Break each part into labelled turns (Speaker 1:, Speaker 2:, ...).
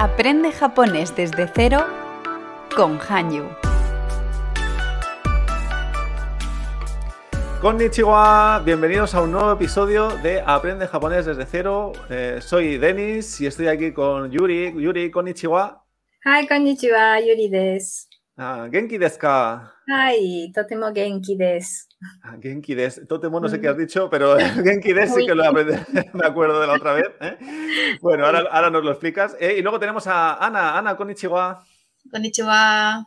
Speaker 1: Aprende japonés desde cero con Hanyu.
Speaker 2: Konnichiwa, bienvenidos a un nuevo episodio de Aprende japonés desde cero. Eh, soy Denis y estoy aquí con Yuri. Yuri, konnichiwa.
Speaker 3: Hi, konnichiwa, Yuri desu.
Speaker 2: Ah, genki desu ka?
Speaker 3: Hi, totemo genki desu.
Speaker 2: Ah, Genki desu. Totemo no sé qué has dicho, pero Genki desu sí que lo aprendí. Me acuerdo de la otra vez. ¿eh? Bueno, ahora, ahora nos lo explicas. Eh, y luego tenemos a Ana. Ana, konnichiwa.
Speaker 4: Konnichiwa.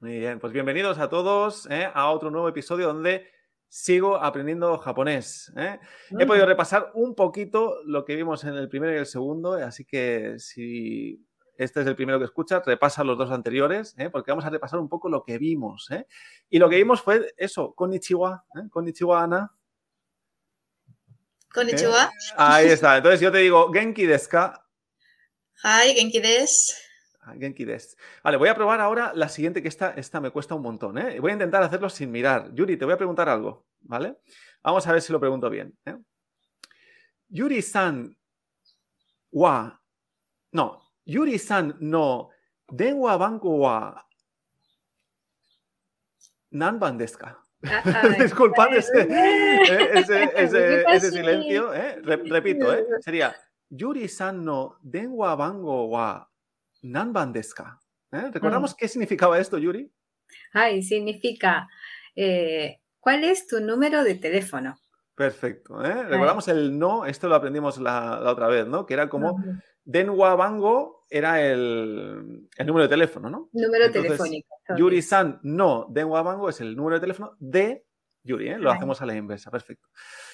Speaker 2: Muy bien, pues bienvenidos a todos ¿eh? a otro nuevo episodio donde sigo aprendiendo japonés. ¿eh? He podido repasar un poquito lo que vimos en el primero y el segundo, así que si este es el primero que escuchas, repasa los dos anteriores, ¿eh? porque vamos a repasar un poco lo que vimos. ¿eh? Y lo que vimos fue eso, konnichiwa, ¿eh? konnichiwa, Ana.
Speaker 4: Konnichiwa.
Speaker 2: ¿Eh? Ahí está. Entonces yo te digo, genki desu ka?
Speaker 4: Hi, genki desu.
Speaker 2: Ah, Genki desu. Vale, voy a probar ahora la siguiente, que esta, esta me cuesta un montón. Voy a intentar hacerlo sin mirar. Yuri, te voy a preguntar algo, ¿vale? Vamos a ver si lo pregunto bien. Yuri-san wa... No, Yuri-san no denwa banco wa... Nanban desu ka? Disculpad ese, eh, ese, ese, ese silencio. ¿eh? Re- repito, ¿eh? sería Yuri-san no denwa bango wa nanban desu ka? ¿Eh? ¿Recordamos qué significaba esto, Yuri?
Speaker 3: Hi, significa, eh, ¿cuál es tu número de teléfono?
Speaker 2: Perfecto. ¿eh? Recordamos el no, esto lo aprendimos la, la otra vez, ¿no? Que era como denwa bango era el, el número de teléfono, ¿no?
Speaker 3: Número
Speaker 2: Entonces,
Speaker 3: telefónico.
Speaker 2: Yuri-san no denwa bango es el número de teléfono de Yuri, ¿eh? Lo hacemos a la inversa, perfecto.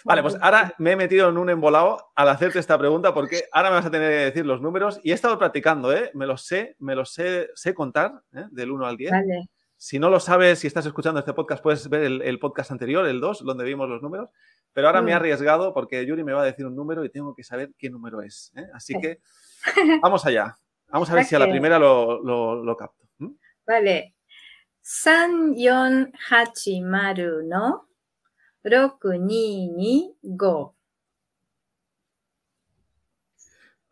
Speaker 2: Vale, pues ahora me he metido en un embolado al hacerte esta pregunta porque ahora me vas a tener que decir los números y he estado practicando, ¿eh? Me los sé, me los sé, sé contar, ¿eh? Del 1 al 10.
Speaker 3: Vale.
Speaker 2: Si no lo sabes, si estás escuchando este podcast, puedes ver el, el podcast anterior, el 2, donde vimos los números. Pero ahora me he
Speaker 3: Mm.
Speaker 2: arriesgado porque Yuri me va a decir un número y tengo que saber qué número es. ¿eh? Así
Speaker 3: Sí.
Speaker 2: que vamos allá. Vamos a ver si a la primera lo, lo- lo capto. ¿m?
Speaker 3: Vale. 3480の6225。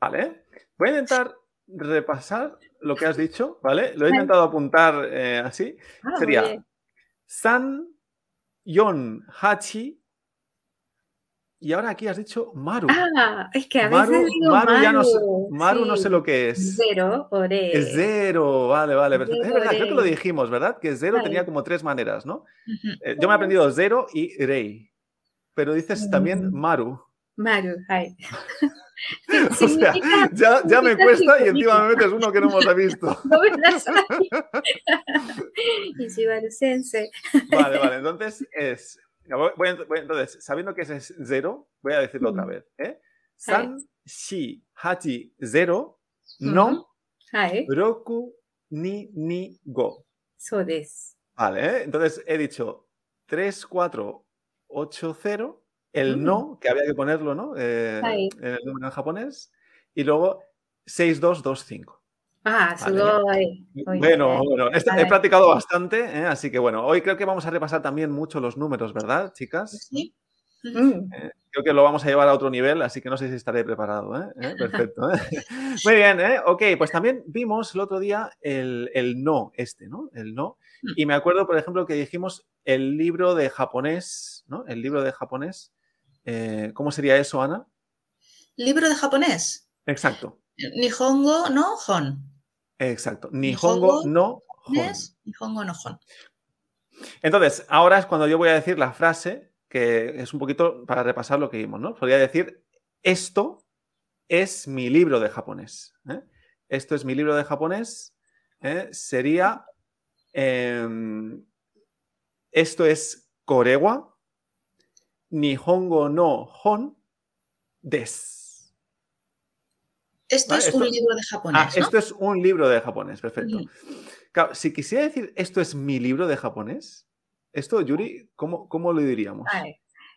Speaker 2: Vale. Voy a intentar repasar lo que has dicho, ¿vale? Lo he intentado apuntar eh, así.
Speaker 3: Ah,
Speaker 2: Sería. San, Yon, Hachi. Y ahora aquí has dicho Maru.
Speaker 3: Ah, es que a veces
Speaker 2: Maru,
Speaker 3: digo
Speaker 2: Maru ya no, sé-
Speaker 3: Maru,
Speaker 2: Maru no sé lo que es.
Speaker 3: Cero, ore.
Speaker 2: Es cero, vale, vale, perfecto. Es verdad, creo que lo dijimos, ¿verdad? Que cero
Speaker 3: Vale.
Speaker 2: tenía como tres maneras, ¿no? Eh, yo me he aprendido cero y rei. Pero dices también. Maru.
Speaker 3: Maru, ay.
Speaker 2: O sea, ya, ya me cuesta y encima me metes uno que no hemos visto. vale, vale, entonces es. Voy, voy, entonces, sabiendo que ese es cero, voy a decirlo otra vez. ¿eh? San, shi, hachi, zero, no, roku, ni, ni, go.
Speaker 3: Eso
Speaker 2: Vale, ¿eh? entonces he dicho 3, 4, 8, 0 el no, que había que ponerlo, ¿no? Eh, en el número en japonés. Y luego
Speaker 3: 6225. Ah,
Speaker 2: vale.
Speaker 3: solo hoy, hoy.
Speaker 2: Bueno, bueno, este, he,
Speaker 3: he
Speaker 2: practicado bastante, ¿eh? así que bueno, hoy creo que vamos a repasar también mucho los números, ¿verdad, chicas?
Speaker 4: Sí.
Speaker 3: Eh,
Speaker 2: creo que lo vamos a llevar a otro nivel, así que no sé si estaré preparado. ¿eh? Perfecto. Muy bien, ok, pues también vimos el otro día el, el, no, este, ¿no? El no. Y me acuerdo, por ejemplo, que dijimos el libro de japonés, ¿no? El libro de japonés eh, ¿Cómo sería eso, Ana?
Speaker 4: Libro de japonés.
Speaker 2: Exacto,
Speaker 4: Nihongo no hon.
Speaker 2: exacto. Nihongo
Speaker 4: Nihongo,
Speaker 2: no hon.
Speaker 4: Nihongo no hon.
Speaker 2: Entonces, ahora es cuando yo voy a decir la frase, que es un poquito para repasar lo que vimos, ¿no? Podría decir, esto es mi libro de japonés. ¿eh? Esto es mi libro de japonés. ¿eh? Sería, em, esto es korewa, nihongo no hon des.
Speaker 4: Esto
Speaker 2: Vale,
Speaker 4: es
Speaker 2: esto-
Speaker 4: un libro de
Speaker 2: Ah,
Speaker 4: japonés, ¿no?
Speaker 2: esto es un libro de japonés, perfecto. Claro, si quisiera decir, esto es mi libro de japonés, esto, Yuri, ¿cómo, cómo lo diríamos?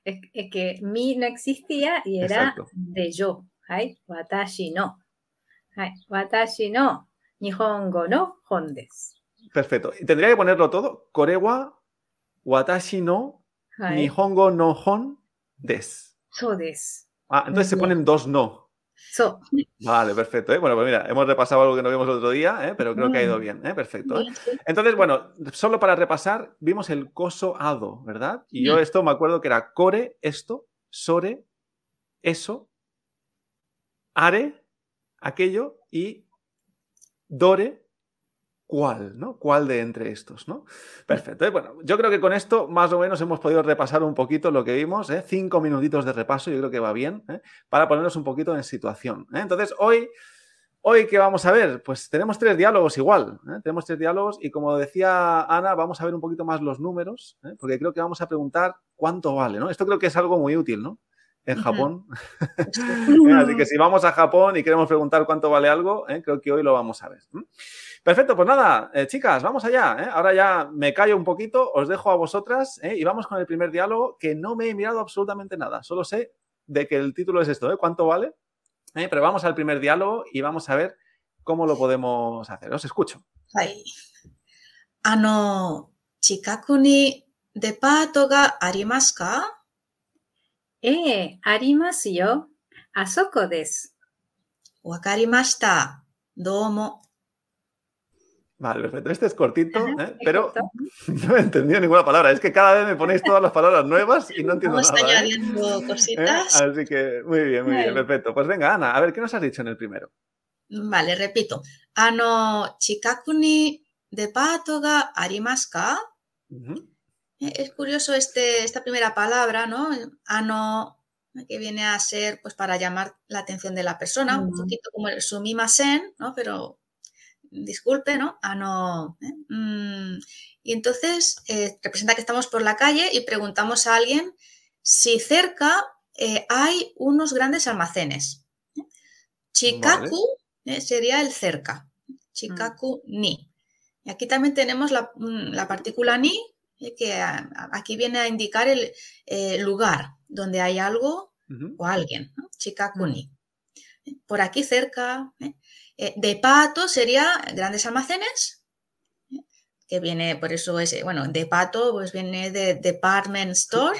Speaker 3: Es, es que mi no existía y era
Speaker 2: Exacto.
Speaker 3: de yo. Ay, watashi no. Ay, watashi no. Nihongo no hon desu.
Speaker 2: Perfecto. Y tendría que ponerlo todo. Korewa, watashi no。Nihongo no hon des.
Speaker 3: So des.
Speaker 2: Ah, entonces se ponen dos no.
Speaker 3: So.
Speaker 2: Vale, perfecto. ¿eh? Bueno, pues mira, hemos repasado algo que no vimos el otro día, ¿eh? pero creo que ha ido bien. ¿eh? Perfecto. Entonces, bueno, solo para repasar, vimos el coso ado, ¿verdad? Y yo esto me acuerdo que era core, esto, sore, eso, are, aquello y dore, cuál, ¿no? ¿Cuál de entre estos, ¿no? Perfecto. ¿eh? Bueno, yo creo que con esto más o menos hemos podido repasar un poquito lo que vimos, ¿eh? Cinco minutitos de repaso, yo creo que va bien, ¿eh? Para ponernos un poquito en situación. Entonces, hoy... Hoy, ¿qué vamos a ver? Pues tenemos tres diálogos igual. Tenemos tres diálogos y como decía Ana, vamos a ver un poquito más los números, porque creo que vamos a preguntar cuánto vale, ¿no? Esto creo que es algo muy útil, ¿no? en Japón. Así que si vamos a Japón y queremos preguntar cuánto vale algo, eh, creo que hoy lo vamos a ver. Perfecto, pues nada, eh, chicas, vamos allá. Eh. Ahora ya me callo un poquito, os dejo a vosotras y vamos con el primer diálogo que no me he mirado absolutamente nada. Solo sé de que el título es esto, ¿cuánto vale? Pero vamos al primer diálogo y vamos a ver cómo lo podemos hacer. Os escucho.
Speaker 4: Ano, chikaku ni departo ga arimasu ka?
Speaker 3: ええ、ありますよ。あそこです。
Speaker 4: わかりました。どうも。
Speaker 2: Vale, perfecto. Este es cortito,
Speaker 3: Ajá,
Speaker 2: ¿eh? pero
Speaker 3: perfecto.
Speaker 2: no he entendido ninguna palabra. Es que cada vez me ponéis todas las palabras nuevas y no entiendo
Speaker 4: Vamos
Speaker 2: nada. ¿eh?
Speaker 4: añadiendo
Speaker 2: ¿Eh?
Speaker 4: cositas.
Speaker 2: Así que muy bien, muy bien,
Speaker 3: Vale.
Speaker 2: perfecto. Pues venga, Ana, a ver, ¿qué nos has dicho en el primero?
Speaker 4: Vale, repito. あの、近くにデパート Eh, es curioso este, esta primera palabra, ¿no? Ah, ano, que viene a ser pues para llamar la atención de la persona, un poquito como el sumimasen, ¿no? Pero disculpe, ¿no? Ah, ano. ¿eh? Mm, y entonces eh, representa que estamos por la calle y preguntamos a alguien si cerca hay unos grandes almacenes. Chikaku sería el cerca. Chikaku mm. ni. Y aquí también tenemos la, mm, la partícula ni que a- a- aquí viene a indicar el eh, lugar donde hay algo o alguien. ¿no? Chikaku ni. Por aquí cerca. ¿eh? Eh, de pato sería grandes almacenes. Que viene, por eso es, bueno, de pato pues viene de department store,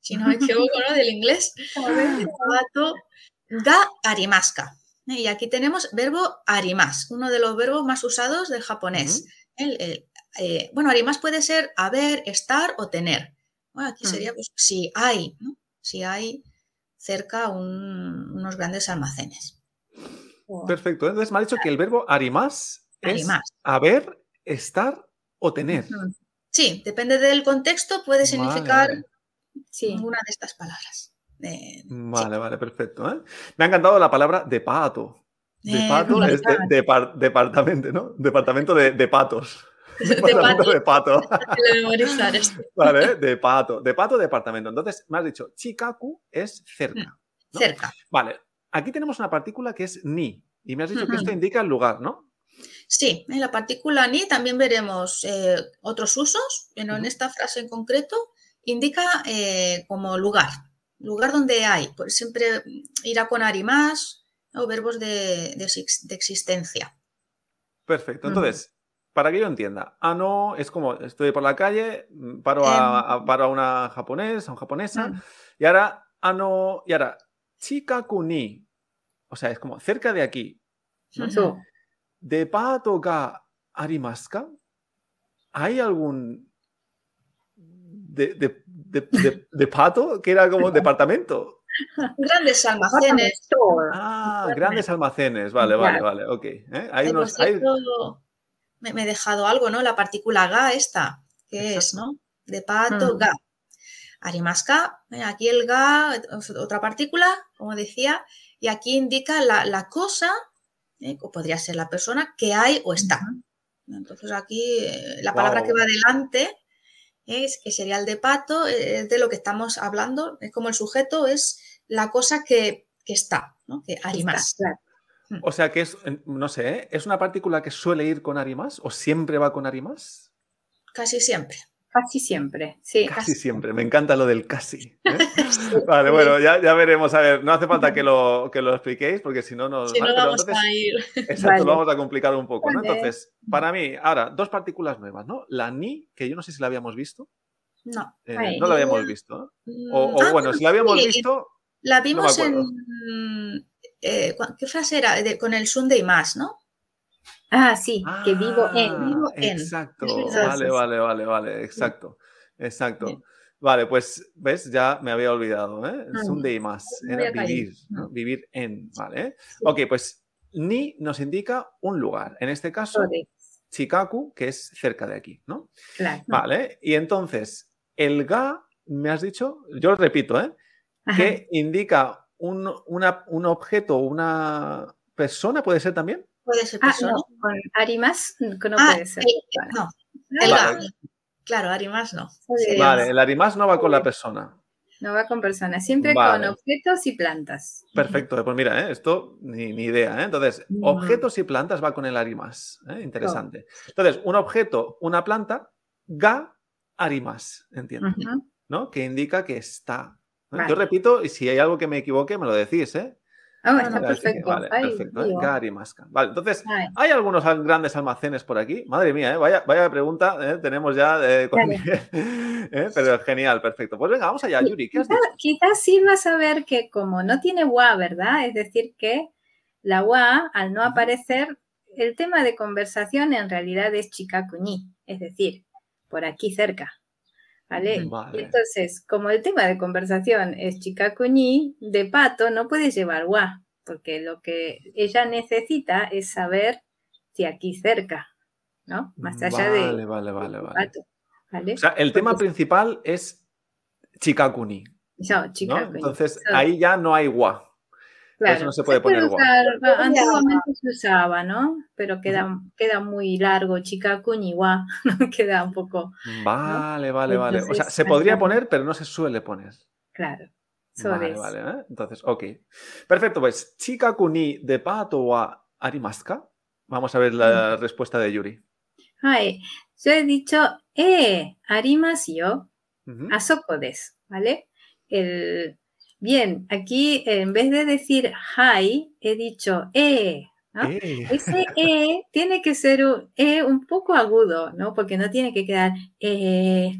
Speaker 4: si no me equivoco, ¿no? Del inglés. Pato ga arimaska. Y aquí tenemos verbo arimas, uno de los verbos más usados del japonés. El- el, eh, bueno, arimas puede ser haber, estar o tener. Bueno, aquí
Speaker 3: Mm.
Speaker 4: sería pues, si hay, ¿no? si hay cerca un- unos grandes almacenes.
Speaker 2: Perfecto. Entonces me ha dicho que el verbo arimas es haber, estar o tener.
Speaker 4: Sí, depende del contexto, puede significar
Speaker 2: vale.
Speaker 3: Sí.
Speaker 4: una de estas palabras. Eh,
Speaker 2: Vale, vale, perfecto. ¿eh? Me ha encantado la palabra de pato. De
Speaker 4: Eh,
Speaker 2: pato es de, depar- departamento, ¿no? Departamento de, de patos.
Speaker 4: de pato,
Speaker 2: de pato.
Speaker 4: de memorizar esto.
Speaker 2: Vale, de pato. De pato, departamento. Entonces, me has dicho, Chikaku es cerca. ¿no?
Speaker 4: Cerca.
Speaker 2: Vale, aquí tenemos una partícula que es ni. Y me has dicho que esto indica el lugar, ¿no?
Speaker 4: Sí, en la partícula ni también veremos eh, otros usos, pero en esta frase en concreto indica eh, como lugar, lugar donde hay. Pues siempre irá con arimas o verbos de, de exis- de existencia.
Speaker 2: Perfecto. Entonces, para que yo entienda, ah, no, es como estoy por la calle, mm, paro a, a- paro a una japonesa, a un japonesa,
Speaker 3: Mm.
Speaker 2: y ahora, ah, no, y ahora, Chikaku ni, o sea, es como cerca de aquí, ¿no?
Speaker 3: So.
Speaker 2: ¿Depato ga arimasu ka? ¿Hay algún de, de, de, de- depato que era como departamento?
Speaker 4: Grandes almacenes.
Speaker 2: Ah, grandes almacenes, vale, vale, vale, ok. ¿eh? Hay unos, hay-
Speaker 4: me, me he dejado algo, ¿no? La partícula ga esta, que es. ¿no? De pato,
Speaker 3: Mm.
Speaker 4: ga. Arimaska, eh, aquí el ga, es otra partícula, como decía, y aquí indica la, la cosa, eh, o podría ser la persona, que hay o está. Entonces aquí eh, la palabra que va adelante es que sería el de pato, eh, es de lo que estamos hablando, es como el sujeto es la cosa que, que está, ¿no? Que arimas.
Speaker 3: Claro.
Speaker 2: O sea que es, no sé, ¿eh? ¿es una partícula que suele ir con arimas o siempre va con arimas?
Speaker 4: Casi siempre.
Speaker 3: Casi siempre. Sí.
Speaker 2: Casi siempre, me encanta lo del casi. ¿eh? Vale, bueno, ya, ya veremos. A ver, no hace falta que lo, que lo expliquéis porque si no nos...
Speaker 4: Si no vamos
Speaker 2: entonces-
Speaker 4: a ir.
Speaker 2: Exacto,
Speaker 3: Vale.
Speaker 2: lo vamos a complicar un poco, ¿no?
Speaker 3: Vale.
Speaker 2: Entonces, para mí, ahora, dos partículas nuevas, ¿no? La ni, que yo no sé si la habíamos visto.
Speaker 4: No.
Speaker 2: eh,
Speaker 3: Ay.
Speaker 2: no la habíamos visto. O,
Speaker 4: Mm,
Speaker 2: o
Speaker 4: ah,
Speaker 2: bueno, si la habíamos
Speaker 4: sí,
Speaker 2: visto,
Speaker 4: La vimos
Speaker 2: acuerdo.
Speaker 4: en, eh, ¿cu- ¿qué frase era? De- con el sun de y más, ¿no?
Speaker 3: Ah, sí, que vivo en.
Speaker 2: Ah,
Speaker 4: vivo en.
Speaker 2: Exacto, vale, vale, vale, vale, exacto, exacto.
Speaker 4: Bien.
Speaker 2: Vale, pues, ¿ves? Ya me había olvidado, ¿eh?
Speaker 3: Ah,
Speaker 2: Sunday y más, era vivir, ¿no? Vivir en, ¿vale? Ok, pues ni nos indica un lugar, en este caso,
Speaker 3: Sode.
Speaker 2: Chikaku, que es cerca de aquí, ¿no?
Speaker 3: Claro.
Speaker 2: Vale, y entonces, el ga, me has dicho, yo lo repito, ¿eh?
Speaker 3: Ajá.
Speaker 2: Que indica un, una- un objeto, una persona, ¿puede ser también?
Speaker 4: Puede ser
Speaker 3: Ah,
Speaker 4: persona.
Speaker 3: no, con Arimas que no
Speaker 4: Ah,
Speaker 3: puede ser.
Speaker 4: eh,
Speaker 3: Vale.
Speaker 4: no, el
Speaker 2: Vale.
Speaker 4: Claro, Arimas no.
Speaker 2: Vale, el arimas no va con la persona.
Speaker 3: No va con personas, siempre
Speaker 2: Vale.
Speaker 3: con objetos y plantas.
Speaker 2: Perfecto, pues mira, ¿eh? esto ni, ni idea. ¿eh? Entonces,
Speaker 3: Mm.
Speaker 2: objetos y plantas va con el arimas. ¿eh? Interesante. Entonces, un objeto, una planta, ga arimas, entiendo. ¿no? Que indica que está.
Speaker 3: Vale.
Speaker 2: Yo repito, y si hay algo que me equivoque, me lo decís, ¿eh?
Speaker 3: Ah, está perfecto.
Speaker 2: Vale,
Speaker 3: Ay,
Speaker 2: perfecto. ¿eh?
Speaker 3: tío.
Speaker 2: Ga arimaska. Vale, entonces,
Speaker 3: Ay,
Speaker 2: hay algunos al- grandes almacenes por aquí. Madre mía, ¿eh? vaya, vaya pregunta ¿eh? tenemos ya. eh, con-. Pero genial, perfecto. Pues venga, vamos allá, Yuri. ¿Qué has dicho?
Speaker 3: Quizás sí vas a ver que como no tiene wa, ¿verdad? Es decir, que la wa, al no aparecer, el tema de conversación en realidad es chikakuñi, es decir, por aquí cerca. ¿Vale?
Speaker 2: Vale.
Speaker 3: Entonces, como el tema de conversación es chikakuñi, de pato no puede llevar wa, porque lo que ella necesita es saber si aquí cerca, ¿no? Más allá
Speaker 2: Vale,
Speaker 3: de
Speaker 2: vale, vale,
Speaker 3: pato. ¿Vale?
Speaker 2: O sea, el tema principal es Chikakuni.
Speaker 3: No.
Speaker 2: Entonces,
Speaker 3: So-
Speaker 2: ahí ya no hay wa.
Speaker 3: Claro,
Speaker 2: eso no se puede poner guau.
Speaker 3: usar, antiguamente se usaba, ¿no? Pero queda, queda muy largo, chikakuñi wa, ¿no? queda un poco,
Speaker 2: Vale, vale, vale. O sea, se podría poner, pero no se suele poner.
Speaker 3: claro. Eso
Speaker 2: Vale, vale. ¿eh? Entonces, ok. Perfecto, pues, Chikakuni de pato wa arimaska. Vamos a ver la respuesta de Yuri.
Speaker 3: Hai, yo he dicho, eh, arimasu yo, desu, ¿vale? El, bien, aquí en vez de decir hai, he dicho, eh, ¿no?
Speaker 2: Eh.
Speaker 3: Ese E tiene que ser un E un poco agudo, ¿no? Porque no tiene que quedar eh,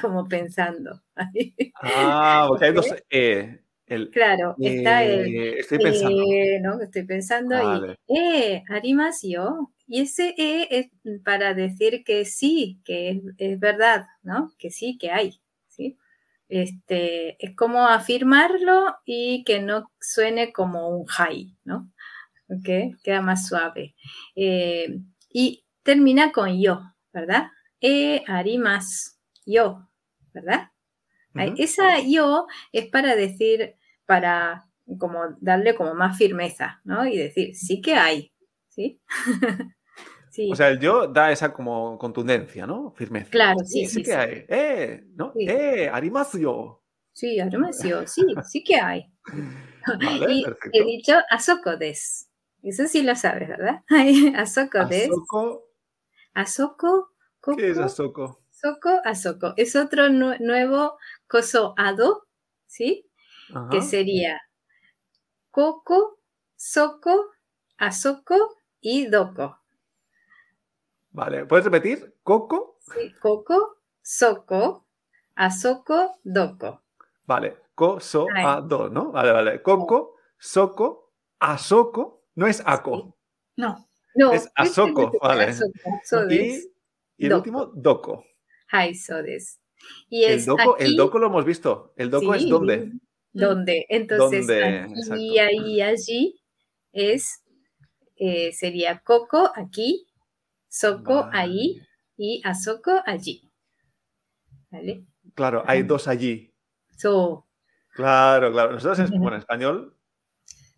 Speaker 3: como pensando.
Speaker 2: Ah, porque hay dos E. El,
Speaker 3: Claro, está el
Speaker 2: eh, estoy pensando.
Speaker 3: eh, ¿no? Estoy pensando
Speaker 2: Vale.
Speaker 3: y eh, arimasu yo. Y ese E es para decir que sí, que es, es verdad, ¿no? Que sí, que hay. Este, es como afirmarlo y que no suene como un hai, ¿no? ¿Ok? Queda más suave. Eh, y termina con yo, ¿verdad? E arimas yo, ¿verdad? Esa yo es para decir, para como darle como más firmeza, ¿no? Y decir, sí que hay, ¿sí? sí,
Speaker 2: O sea, el yo da esa como contundencia, ¿no? Firmeza.
Speaker 3: Claro, sí,
Speaker 2: sí
Speaker 3: sí,
Speaker 2: que hay. ¡Eh! ¿No?
Speaker 3: Sí.
Speaker 2: ¡Eh! ¡Arimasu yo!
Speaker 3: sí, arimasio, sí, sí que hay.
Speaker 2: Vale,
Speaker 3: y
Speaker 2: perfecto.
Speaker 3: he dicho asoko des. Eso sí lo sabes, ¿verdad? Ay, asoko des.
Speaker 2: Asoko,
Speaker 3: Asoko, koko,
Speaker 2: ¿qué es Asoko?
Speaker 3: soko, asoko. Es otro nu- nuevo coso ado, ¿sí?
Speaker 2: Ajá.
Speaker 3: que sería Coco, Soco, Asoko y Doko.
Speaker 2: Vale, ¿puedes repetir? Coco.
Speaker 3: Sí, Coco, Soco, Asoko, Doko.
Speaker 2: Vale, ko, so,
Speaker 3: Ay.
Speaker 2: a, do, ¿no? Vale, vale. Coco, soco, asoko, no es ako.
Speaker 4: No.
Speaker 3: No,
Speaker 2: Es Asoko,
Speaker 3: este
Speaker 2: vale.
Speaker 3: Asoko, so
Speaker 2: Y, y el último, doko.
Speaker 3: Hai, so des. Y
Speaker 2: El
Speaker 3: aquí,
Speaker 2: el doko lo hemos visto. El doko es dónde.
Speaker 3: ¿Dónde? Entonces,
Speaker 2: ¿Dónde?
Speaker 3: aquí,
Speaker 2: Exacto.
Speaker 3: ahí, allí es, eh, sería Coco aquí, Soco
Speaker 2: Vale.
Speaker 3: ahí y Asoko allí. ¿Vale?
Speaker 2: Claro, hay dos allí.
Speaker 3: So,
Speaker 2: Claro, claro. Nosotros en, bueno, en español.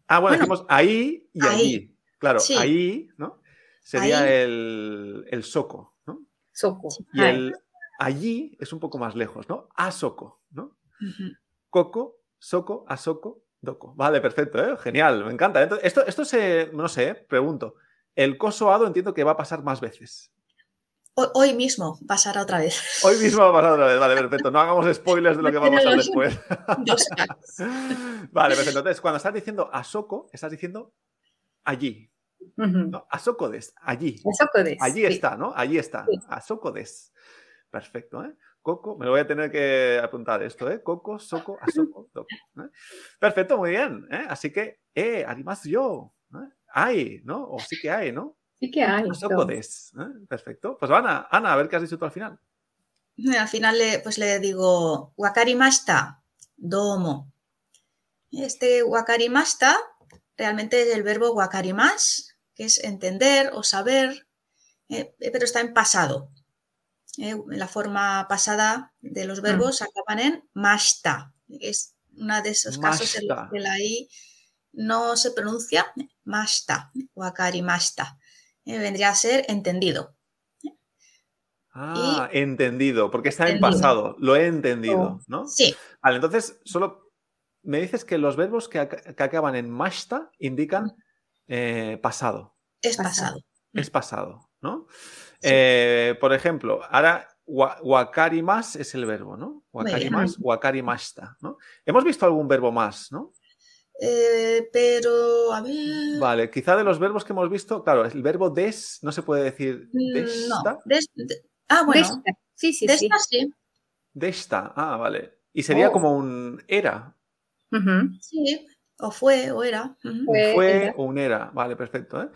Speaker 2: Ah, bueno,
Speaker 4: Bueno,
Speaker 2: decimos ahí y
Speaker 4: ahí.
Speaker 2: allí. Claro,
Speaker 4: Sí.
Speaker 2: ahí, ¿no? Sería
Speaker 4: Ahí.
Speaker 2: el, el soco, ¿no?
Speaker 3: Soco.
Speaker 2: Y
Speaker 3: Hai.
Speaker 2: el allí es un poco más lejos, ¿no? Asoko, ¿no?
Speaker 4: Ujú.
Speaker 2: Coco, soco, asoko, doko. Vale, perfecto, ¿eh? Genial, me encanta. Entonces, esto, esto se, no sé, ¿eh? pregunto. El cosoado entiendo que va a pasar más veces.
Speaker 4: Ho- Hoy mismo pasará otra vez.
Speaker 2: Hoy mismo va a pasar otra vez. Vale, perfecto. No hagamos spoilers de lo que va a pasar después. Vale, perfecto. Entonces, cuando estás diciendo asoko, estás diciendo allí.
Speaker 3: Ujú.
Speaker 2: ¿no? Asoko des, allí.
Speaker 3: Soco des.
Speaker 2: Allí
Speaker 3: sí.
Speaker 2: está, ¿no? Allí está.
Speaker 3: Sí.
Speaker 2: Asoko des. Perfecto, ¿eh? Coco, me lo voy a tener que apuntar esto, ¿eh? Coco, soco, asoko, doko. ¿eh? Perfecto, muy bien. ¿eh? Así que, eh, animas yo. ¿Eh? Hay, ¿no? O sí que hay, ¿no?
Speaker 3: Sí que hay.
Speaker 2: Asoko
Speaker 3: todo.
Speaker 2: des. ¿eh? Perfecto. Pues Ana, Ana, a ver qué has dicho tú al final.
Speaker 4: Al final le, pues le digo, wakarimashita, domo. Este wakarimashita realmente es el verbo wakarimas, que es entender o saber, eh, pero está en pasado. Eh, la forma pasada de los verbos acaban en mashita. Es uno de esos casos en los que la I no se pronuncia mashita, wakarimashita. Eh, vendría a ser entendido.
Speaker 2: Ah, entendido, porque está en pasado. Lo he entendido, ¿no?
Speaker 4: Sí,
Speaker 2: Vale, entonces, solo me dices que los verbos que, ac- que acaban en mashta indican eh, pasado.
Speaker 4: es
Speaker 3: Pasado.
Speaker 2: Es pasado, ¿no?
Speaker 4: Sí.
Speaker 2: Eh, por ejemplo, ahora wa- wakarimas es el verbo, ¿no?
Speaker 4: Bien.
Speaker 2: Wakarimas, wakarimashita, ¿no? Hemos visto algún verbo más, ¿no?
Speaker 4: Eh, pero, a ver.
Speaker 2: Vale, quizá de los verbos que hemos visto, claro, el verbo des no se puede decir
Speaker 4: mm,
Speaker 2: desta,
Speaker 4: No. des- de- ah, bueno.
Speaker 3: Desta. Sí, sí,
Speaker 4: de
Speaker 3: sí.
Speaker 4: esta sí.
Speaker 2: desta. Ah, vale. Y sería
Speaker 3: Oh.
Speaker 2: como un era.
Speaker 4: Sí. O fue, o era.
Speaker 2: un
Speaker 3: Fue,
Speaker 2: fue
Speaker 3: era.
Speaker 2: o un era. Vale, perfecto. ¿eh?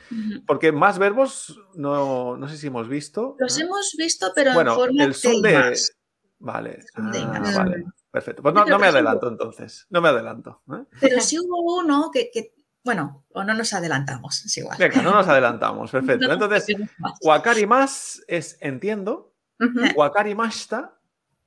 Speaker 2: Porque más verbos no, no sé si hemos visto.
Speaker 4: Los
Speaker 2: ¿no?
Speaker 4: hemos visto, pero
Speaker 2: bueno,
Speaker 4: en forma
Speaker 2: el son
Speaker 4: de más.
Speaker 2: Vale,
Speaker 4: Son de
Speaker 2: ah, vale, perfecto. Pues no, no me adelanto entonces. No me adelanto. ¿eh?
Speaker 4: Pero sí hubo uno que, que- bueno, o no nos adelantamos, es igual.
Speaker 2: Venga, no nos adelantamos. Perfecto. Entonces, wakari más es entiendo. Wakari mashita,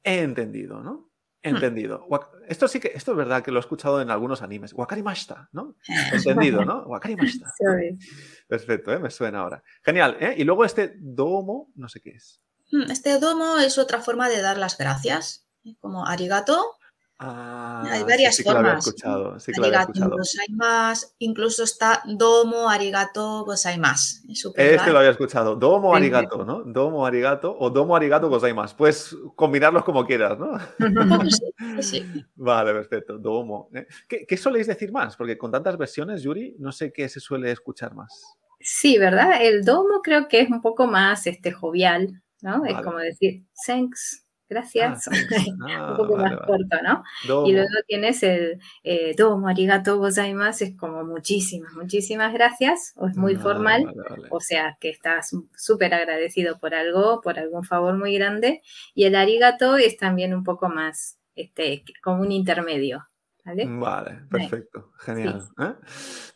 Speaker 2: he entendido, ¿no? Entendido. Wak- Esto sí que, esto es verdad que lo he escuchado en algunos animes. Wakari mashita, ¿no? Entendido, ¿no? Wakari mashita. Perfecto, ¿eh? me suena ahora. Genial, ¿eh? Y luego este domo, no sé qué es.
Speaker 4: Mm, Este domo es otra forma de dar las gracias. Como arigato,
Speaker 2: Ah,
Speaker 4: Hay
Speaker 2: sí,
Speaker 4: varias
Speaker 2: sí que lo había
Speaker 4: formas.
Speaker 2: escuchado, sí que lo había
Speaker 4: arigato
Speaker 2: escuchado.
Speaker 4: gozaimasu, incluso está domo arigato gozaimasu. Es súper
Speaker 2: Este lo había escuchado. Domo arigato, ¿no? Domo arigato o domo arigato gozaimasu. Puedes combinarlos como quieras, ¿no? Vale, perfecto. Domo. ¿eh? ¿Qué, qué soléis decir más? Porque con tantas versiones, Yuri, no sé qué se suele escuchar más.
Speaker 3: Sí, ¿verdad? El domo creo que es un poco más este, jovial, ¿no? Es como decir, thanks, gracias.
Speaker 2: Ah, thanks. Ah,
Speaker 3: un poco
Speaker 2: vale,
Speaker 3: más
Speaker 2: vale.
Speaker 3: corto, ¿no?
Speaker 2: Domo.
Speaker 3: Y luego tienes el eh, domo arigato gozaimasu, es como muchísimas, muchísimas gracias, o es muy
Speaker 2: Vale,
Speaker 3: formal, o sea que estás súper agradecido por algo, por algún favor muy grande. Y el arigato es también un poco más, este, como un intermedio, ¿vale?
Speaker 2: Vale, perfecto, genial. ¿eh?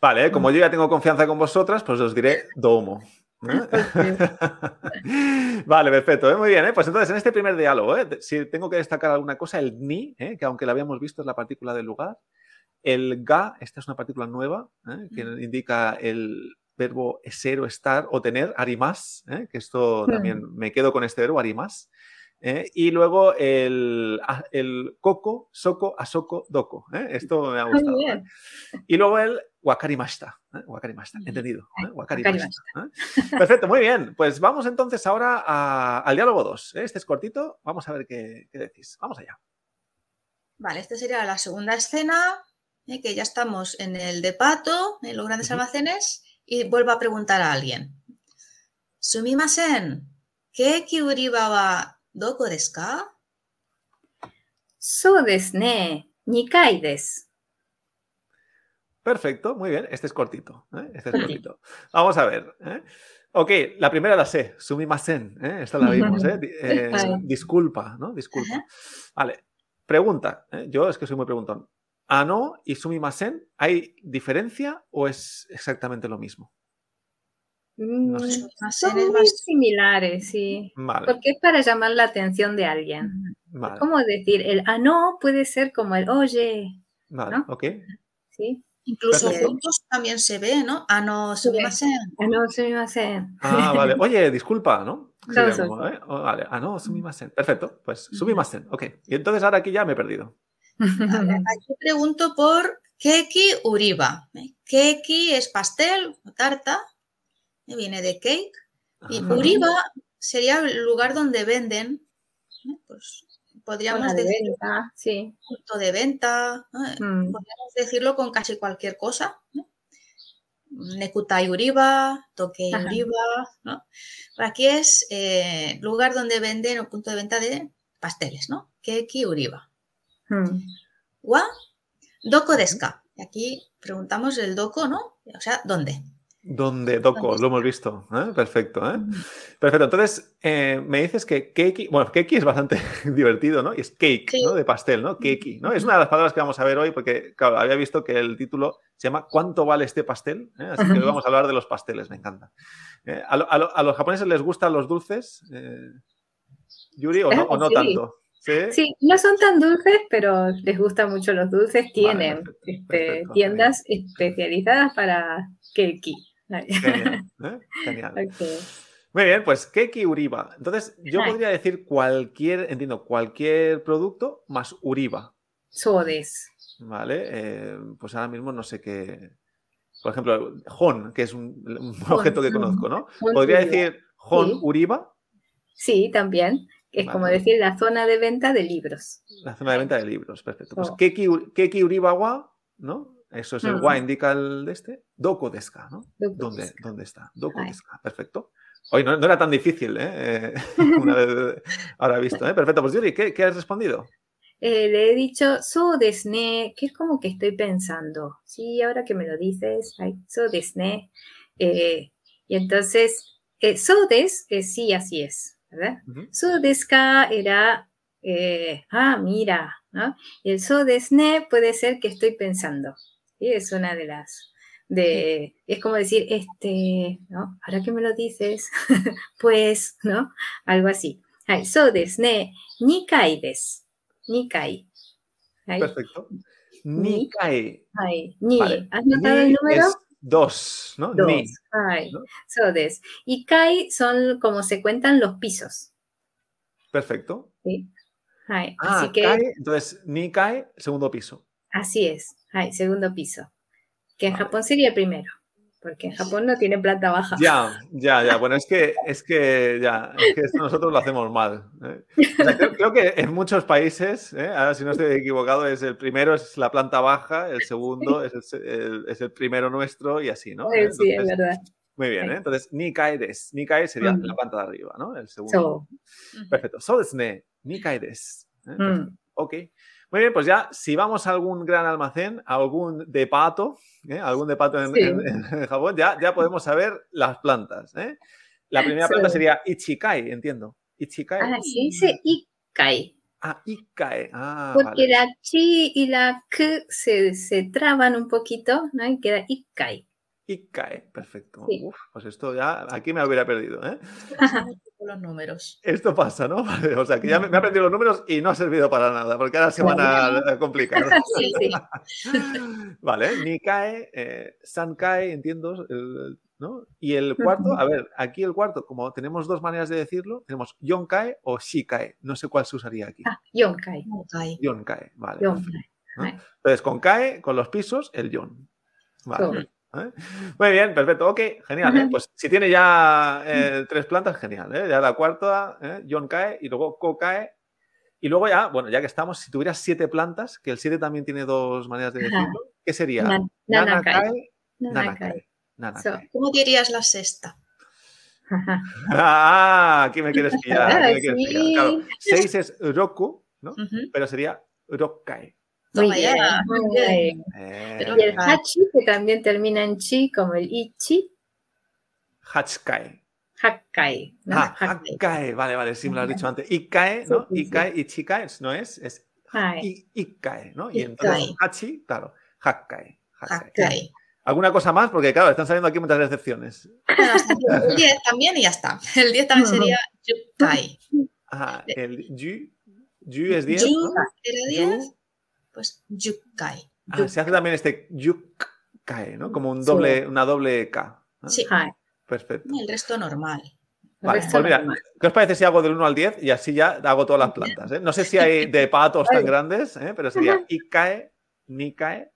Speaker 2: Vale, ¿eh?
Speaker 3: Mm.
Speaker 2: como yo ya tengo confianza con vosotras, pues os diré domo. ¿Eh? vale, perfecto, ¿eh? muy bien. ¿eh? Pues entonces, en este primer diálogo, ¿eh? si tengo que destacar alguna cosa, el ni, que aunque lo habíamos visto es la partícula del lugar, el ga, esta es una partícula nueva, que indica el verbo ser o estar o tener, arimas, que esto
Speaker 3: Mm.
Speaker 2: también me quedo con este verbo, arimas. ¿eh? Y luego el, el coco, soco, asoko, doko. ¿eh? Esto me ha
Speaker 3: Muy
Speaker 2: gustado. ¿eh?
Speaker 3: bien.
Speaker 2: Y luego el wakarimashita. ¿eh? Wakarimashita, entendido. ¿eh? Wakarimashita, ¿eh? Perfecto, muy bien. Pues vamos entonces ahora a- al diálogo 2. Este es cortito. Vamos a ver qué, qué decís. Vamos allá.
Speaker 4: Vale, esta sería la segunda escena, ¿eh? que ya estamos en el de Pato, en los grandes almacenes, y vuelvo a preguntar a alguien. Sumimasen, ¿qué uriba wa doko desu ka?
Speaker 3: So desu ne, nikai desu.
Speaker 2: Perfecto, muy bien. Este es cortito. ¿eh? Este es
Speaker 3: Cortito.
Speaker 2: Vamos a ver. ¿eh? Ok, la primera la sé. Sumimasen. ¿eh? Esta la vimos. ¿eh? Eh, disculpa, ¿no? Disculpa. Vale. Pregunta. ¿eh? Yo es que soy muy preguntón. ¿Ano y sumimasen hay diferencia o es exactamente lo mismo? No sé.
Speaker 3: Mm,
Speaker 4: Sumimasen
Speaker 3: Son muy similares, sí.
Speaker 2: Vale.
Speaker 3: Porque es para llamar la atención de alguien.
Speaker 2: Vale.
Speaker 3: ¿Cómo decir? El ah, no puede ser como el oye,
Speaker 2: Vale.
Speaker 3: ¿no?
Speaker 2: Ok.
Speaker 3: ¿sí?
Speaker 4: Incluso
Speaker 2: Perfecto.
Speaker 4: juntos también se ve, ¿no? Ah, no, sumimasen.
Speaker 3: Ah, no, sumimasen.
Speaker 2: Ah, vale. Oye, disculpa, ¿no? Como, ¿eh? Oh, vale. Ah, no, sumimasen. Perfecto. Pues sumimasen. Ok. Y entonces ahora aquí ya me he perdido.
Speaker 4: Vale, Aquí pregunto por keki uriba. ¿eh? Keki es pastel o tarta, ¿eh? viene de cake. Y
Speaker 2: Ah,
Speaker 4: uriba sería el lugar donde venden, ¿eh? pues podríamos
Speaker 3: de
Speaker 4: decir
Speaker 3: venta, sí.
Speaker 4: punto de venta, ¿no?
Speaker 3: Mm.
Speaker 4: podríamos decirlo con casi cualquier cosa. ¿no? Nekutai uriba, tokei
Speaker 3: Ajá.
Speaker 4: uriba, ¿no? Aquí es eh, lugar donde venden o punto de venta de pasteles, ¿no? Keki uriba.
Speaker 3: Mm.
Speaker 4: Wa, doko desu ka? Y aquí preguntamos el doko, ¿no? O sea, ¿dónde?
Speaker 2: Donde Doco, lo hemos visto. ¿eh? Perfecto. ¿eh? Perfecto. Entonces, eh, me dices que keiki, bueno, keiki es bastante divertido, ¿no? Y es cake,
Speaker 4: Sí.
Speaker 2: ¿no? De pastel, ¿no? Keiki, ¿no? Es una de las palabras que vamos a ver hoy porque, claro, había visto que el título se llama ¿Cuánto vale este pastel? ¿Eh? Así que hoy vamos a hablar de los pasteles, me encanta. ¿a, lo- a lo- a los japoneses les gustan los dulces? Yuri, ¿o no, o no
Speaker 3: Sí.
Speaker 2: tanto? ¿Sí?
Speaker 3: Sí, no son tan dulces, pero les gustan mucho los dulces. Tienen
Speaker 2: perfecto,
Speaker 3: este,
Speaker 2: perfecto,
Speaker 3: tiendas especializadas para keki.
Speaker 2: Genial. ¿eh? Genial. Muy bien, pues Keki Uriba. Entonces, yo podría decir cualquier, entiendo, cualquier producto más Uriba,
Speaker 3: Sodes.
Speaker 2: ¿vale? Eh, pues ahora mismo no sé qué. Por ejemplo, Hon, que es un, objeto que conozco, ¿no? Podría decir Hon
Speaker 3: Sí.
Speaker 2: Uriba,
Speaker 3: Sí, también. Es como decir la zona de venta de libros.
Speaker 2: la zona de venta de libros, perfecto. Pues
Speaker 3: Oh.
Speaker 2: Keki, Keki Uriba wa, ¿no? Eso es el wa, indica el de este. Doko deska, ¿no?
Speaker 3: Doko
Speaker 2: ¿Dónde. ¿Dónde está? Doko
Speaker 3: Ay.
Speaker 2: deska, perfecto. Hoy no, no era tan difícil, ¿eh? Eh, Una vez ahora visto, ¿eh? Perfecto. Pues Yuri, ¿qué, qué has respondido?
Speaker 3: Eh, le he dicho so desne, que es como que estoy pensando. Sí, ahora que me lo dices, ay, so desne. Eh, y entonces, eh, so des es sí, así es. So deska era, eh, ah, mira, ¿no? Y el so desne puede ser que estoy pensando. ¿Sí? Es una de las, de, es como decir, este, ¿no? Ahora que me lo dices, pues, ¿no? Algo así. Ay, so desne, nikai des. Nikai. Ay,
Speaker 2: Perfecto.
Speaker 3: Ni.
Speaker 2: Nikai.
Speaker 3: ni.
Speaker 2: Vale.
Speaker 3: ¿Has notado el
Speaker 2: Ni
Speaker 3: número?
Speaker 2: es dos, ¿no?
Speaker 3: Dos.
Speaker 2: Ni. ¿no?
Speaker 3: so des. Y kai son como se cuentan los pisos.
Speaker 2: Perfecto.
Speaker 3: ¿sí?
Speaker 2: Ah,
Speaker 3: así que
Speaker 2: kai, entonces ni cae, segundo piso.
Speaker 3: Así es. Ay, segundo piso. Que en
Speaker 2: Vale.
Speaker 3: Japón sería el primero. Porque en Japón no tiene planta baja.
Speaker 2: Ya, ya, ya. Bueno, es que, es que ya, es que esto nosotros lo hacemos mal. ¿eh? O sea, creo, creo que en muchos países, ¿eh? ahora si no estoy equivocado, es el primero es la planta baja, el segundo es el, es el primero nuestro y así, ¿no?
Speaker 3: Ay, sí, es
Speaker 2: Entonces,
Speaker 3: verdad.
Speaker 2: Muy bien. ¿eh? Entonces, ni cae des. Ni cae sería
Speaker 3: Mm.
Speaker 2: la planta de arriba, ¿no? El segundo.
Speaker 3: So,
Speaker 2: Perfecto. So desu ne. Ni cae des. ¿eh?
Speaker 3: mm.
Speaker 2: Ok. Muy bien, pues ya, si vamos a algún gran almacén, a algún depato, ¿eh? algún depato en,
Speaker 3: Sí.
Speaker 2: en- en Japón, ya, ya podemos saber las plantas. ¿eh? La primera
Speaker 3: Sí.
Speaker 2: planta sería Ichikai, entiendo. Ichikai.
Speaker 3: ah, se dice ikai.
Speaker 2: Ah, Ikae. Ah,
Speaker 3: Porque
Speaker 2: vale.
Speaker 3: la chi y la k se, se traban un poquito, ¿no? Y queda ikai.
Speaker 2: Ikae, perfecto.
Speaker 3: Sí.
Speaker 2: Uf, pues esto ya, aquí me hubiera perdido. ¿eh?
Speaker 4: Con los números.
Speaker 2: Esto pasa, ¿no? Vale, O sea, que ya me, me he aprendido los números y no ha servido para nada, porque ahora se van a, complicar.
Speaker 3: Sí, sí.
Speaker 2: Vale, Nikae, eh, Sankae, entiendo, el- ¿no? Y el cuarto, a ver, aquí el cuarto, como tenemos dos maneras de decirlo, tenemos Yonkae o Shikae. No sé cuál se usaría aquí.
Speaker 3: Ah, yonkai.
Speaker 4: Ok.
Speaker 2: Yonkae, vale.
Speaker 3: Yonkai.
Speaker 2: ¿no?
Speaker 3: Ay.
Speaker 2: Entonces, con Kae, con los pisos, el Yon. Vale. ¿Eh? Muy bien, perfecto. Ok, genial. ¿eh? Pues si tiene ya eh, tres plantas, genial. ¿eh? Ya la cuarta, ¿eh? Yonkae, y luego Kokae. Y luego ya, bueno, ya que estamos, si tuvieras siete plantas, que el siete también tiene dos maneras de decirlo, ¿qué sería?
Speaker 3: nan-.
Speaker 2: Nanakae,
Speaker 3: Nanakai.
Speaker 2: Nanakae. Nanakae.
Speaker 3: So.
Speaker 4: ¿Cómo dirías la sexta?
Speaker 2: Ah, aquí me quieres pillar. aquí me quieres pillar.
Speaker 3: Sí.
Speaker 2: Claro, seis es Roku, ¿no? Pero sería Rokkae.
Speaker 3: Muy bien,
Speaker 4: ya,
Speaker 3: muy
Speaker 4: muy bien.
Speaker 3: bien.
Speaker 2: Eh,
Speaker 4: Pero-
Speaker 3: Y el hachi, que también termina en chi, como el ichi,
Speaker 2: Hachkae.
Speaker 3: hakkai. ¿no?
Speaker 2: Ah,
Speaker 3: Hakkai.
Speaker 2: Vale, vale, sí me lo has dicho antes. Ikae,
Speaker 3: Sí,
Speaker 2: ¿no?
Speaker 3: sí, sí.
Speaker 2: Ikae y Chikae no es, es I- Ikae, ¿no? Y entonces. Hachi, claro. Hakkae.
Speaker 4: Hakkai.
Speaker 2: ¿Alguna cosa más? Porque claro, están saliendo aquí muchas excepciones.
Speaker 4: El 10 también y ya está. El 10 también sería Yukai.
Speaker 2: Ajá, el Yu, Yu es 10,
Speaker 4: Yu
Speaker 2: ¿no?
Speaker 4: era 10,
Speaker 2: Yu.
Speaker 4: Pues Yukai.
Speaker 2: Ah, se hace también este Yukkae, ¿no? Como un
Speaker 3: Sí.
Speaker 2: doble, una doble K. ¿no?
Speaker 4: Sí,
Speaker 2: Perfecto.
Speaker 4: y el resto normal.
Speaker 2: Vale, pues mira. ¿qué os parece si hago del 1 al 10 y así ya hago todas las plantas? ¿eh? No sé si hay de patos tan grandes, ¿eh? pero sería Ikae, Nikae,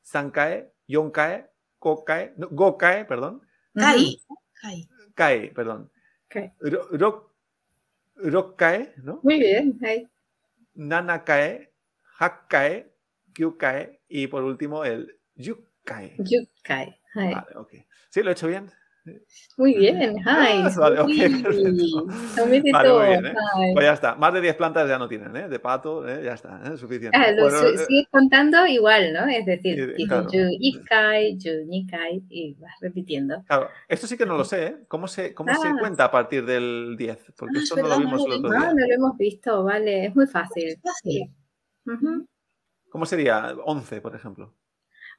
Speaker 2: Sankae, Yonkae, Kokae, no, Gokae, perdón,
Speaker 4: Kai. Kai.
Speaker 2: Kae, perdón,
Speaker 3: Ok.
Speaker 2: Ro- Ro- Rokkae, ¿no?
Speaker 3: Muy bien. ay.
Speaker 2: Nanakae, Hakkae, Kyukae y por último el Yukae. Vale, ok. ¿Sí? ¿Lo he hecho bien?
Speaker 3: Muy bien, hi.
Speaker 2: Vale,
Speaker 3: de
Speaker 2: Vale,
Speaker 3: todo,
Speaker 2: muy bien, ¿eh? Pues ya está. Más de 10 plantas ya no tienen, ¿eh? De pato, ¿eh? ya está, ¿eh? Suficiente.
Speaker 3: Ah, lo
Speaker 2: Bueno,
Speaker 3: su-
Speaker 2: eh,
Speaker 3: sigues contando igual, ¿no? Es decir, tipo,
Speaker 2: claro.
Speaker 3: yu ikai, yu nikai, y vas repitiendo.
Speaker 2: Claro, esto sí que no lo sé, ¿eh? ¿Cómo se, cómo se
Speaker 3: Ah.
Speaker 2: cuenta a partir del 10? Porque
Speaker 4: Ah, es
Speaker 2: esto no lo vimos el otro.
Speaker 3: Ah, no lo hemos visto, vale, es muy fácil.
Speaker 4: Es fácil.
Speaker 2: ¿Cómo sería 11, por ejemplo?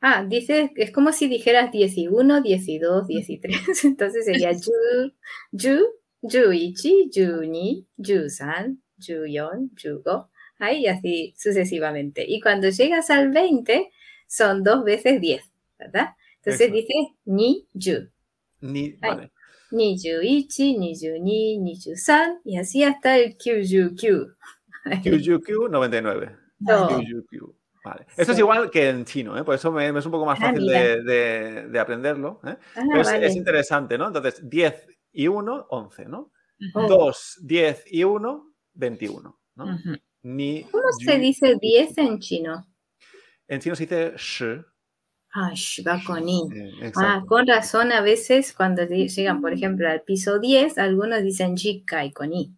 Speaker 3: Ah, dices, es como si dijeras 11, 12, 13. Entonces sería yu, yu, yuichi, yuni, yusan, yuyon, yugo. Ahí y así sucesivamente. Y cuando llegas al 20, son dos veces 10, ¿verdad? Entonces
Speaker 2: Eso.
Speaker 3: dices ni, yu.
Speaker 2: Ni,
Speaker 3: Ay.
Speaker 2: vale.
Speaker 3: 21, 22, 23 y así hasta el QQQ.
Speaker 2: QQQ 99. Vale. Esto es igual que en chino, ¿eh? por eso me, me es un poco más
Speaker 3: Ah,
Speaker 2: fácil de, de- de aprenderlo. ¿eh?
Speaker 3: Ah,
Speaker 2: Pero es,
Speaker 3: vale.
Speaker 2: es interesante, ¿no? Entonces, 10 y 1, 11, ¿no?
Speaker 3: Oh.
Speaker 2: 2, 10 y 1, 21, ¿no? Ni,
Speaker 3: ¿Cómo
Speaker 2: yu-
Speaker 3: se dice 10 en chino?
Speaker 2: En chino se dice shi.
Speaker 3: Ah, sh, va con i.
Speaker 2: eh,
Speaker 3: Ah, con razón, a veces cuando llegan, por ejemplo, al piso 10, algunos dicen jikai con i.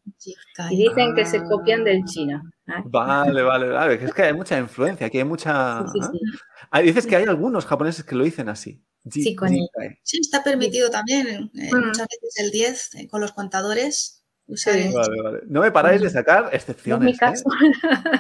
Speaker 3: Y dicen que se
Speaker 2: Ah.
Speaker 3: copian del chino. ¿ah?
Speaker 2: Vale, vale, vale. Es que hay mucha influencia, aquí hay mucha...
Speaker 3: Sí, sí, sí.
Speaker 2: Ah, dices que hay algunos japoneses que lo dicen así.
Speaker 3: Sí, con i.
Speaker 4: Sí, está permitido también eh,
Speaker 3: Mm.
Speaker 4: muchas veces el 10 eh, con los contadores.
Speaker 3: Sí.
Speaker 2: Vale, vale. No me paráis de sacar
Speaker 3: No es mi
Speaker 2: excepciones.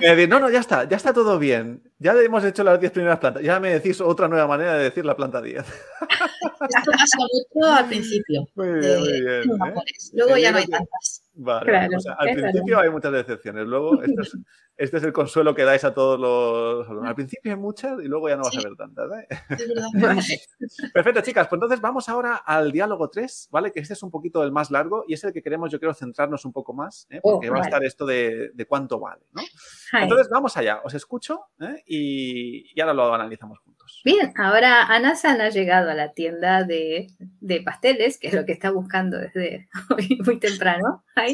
Speaker 2: ¿eh? no, no, ya está, ya está todo bien. Ya hemos hecho las 10 primeras plantas. Ya me decís otra nueva manera de decir la planta 10.
Speaker 4: Esto pasa mucho al principio.
Speaker 2: Muy
Speaker 4: de-
Speaker 2: bien, muy bien.
Speaker 4: en
Speaker 2: ¿eh?
Speaker 4: Luego ya no hay tantas.
Speaker 2: Vale,
Speaker 3: Claro,
Speaker 2: o sea, al principio hay muchas excepciones. Luego, este es, este es el consuelo que dais a todos los alumnos. Al principio hay muchas y luego ya no vas a ver tantas. ¿eh?
Speaker 3: Vale.
Speaker 2: Perfecto, chicas. Pues entonces vamos ahora al diálogo 3, ¿vale? Que este es un poquito el más largo y es el que queremos, yo creo, centrarnos un poco más, ¿eh? porque
Speaker 3: Oh,
Speaker 2: va a estar esto de, de cuánto vale, ¿no? Entonces vamos allá, os escucho ¿eh? y, y ahora lo analizamos productos.
Speaker 3: Bien, ahora Ana Anasan ha llegado a la tienda de, de, pasteles, que es lo que está buscando desde hoy muy temprano, ¿ay?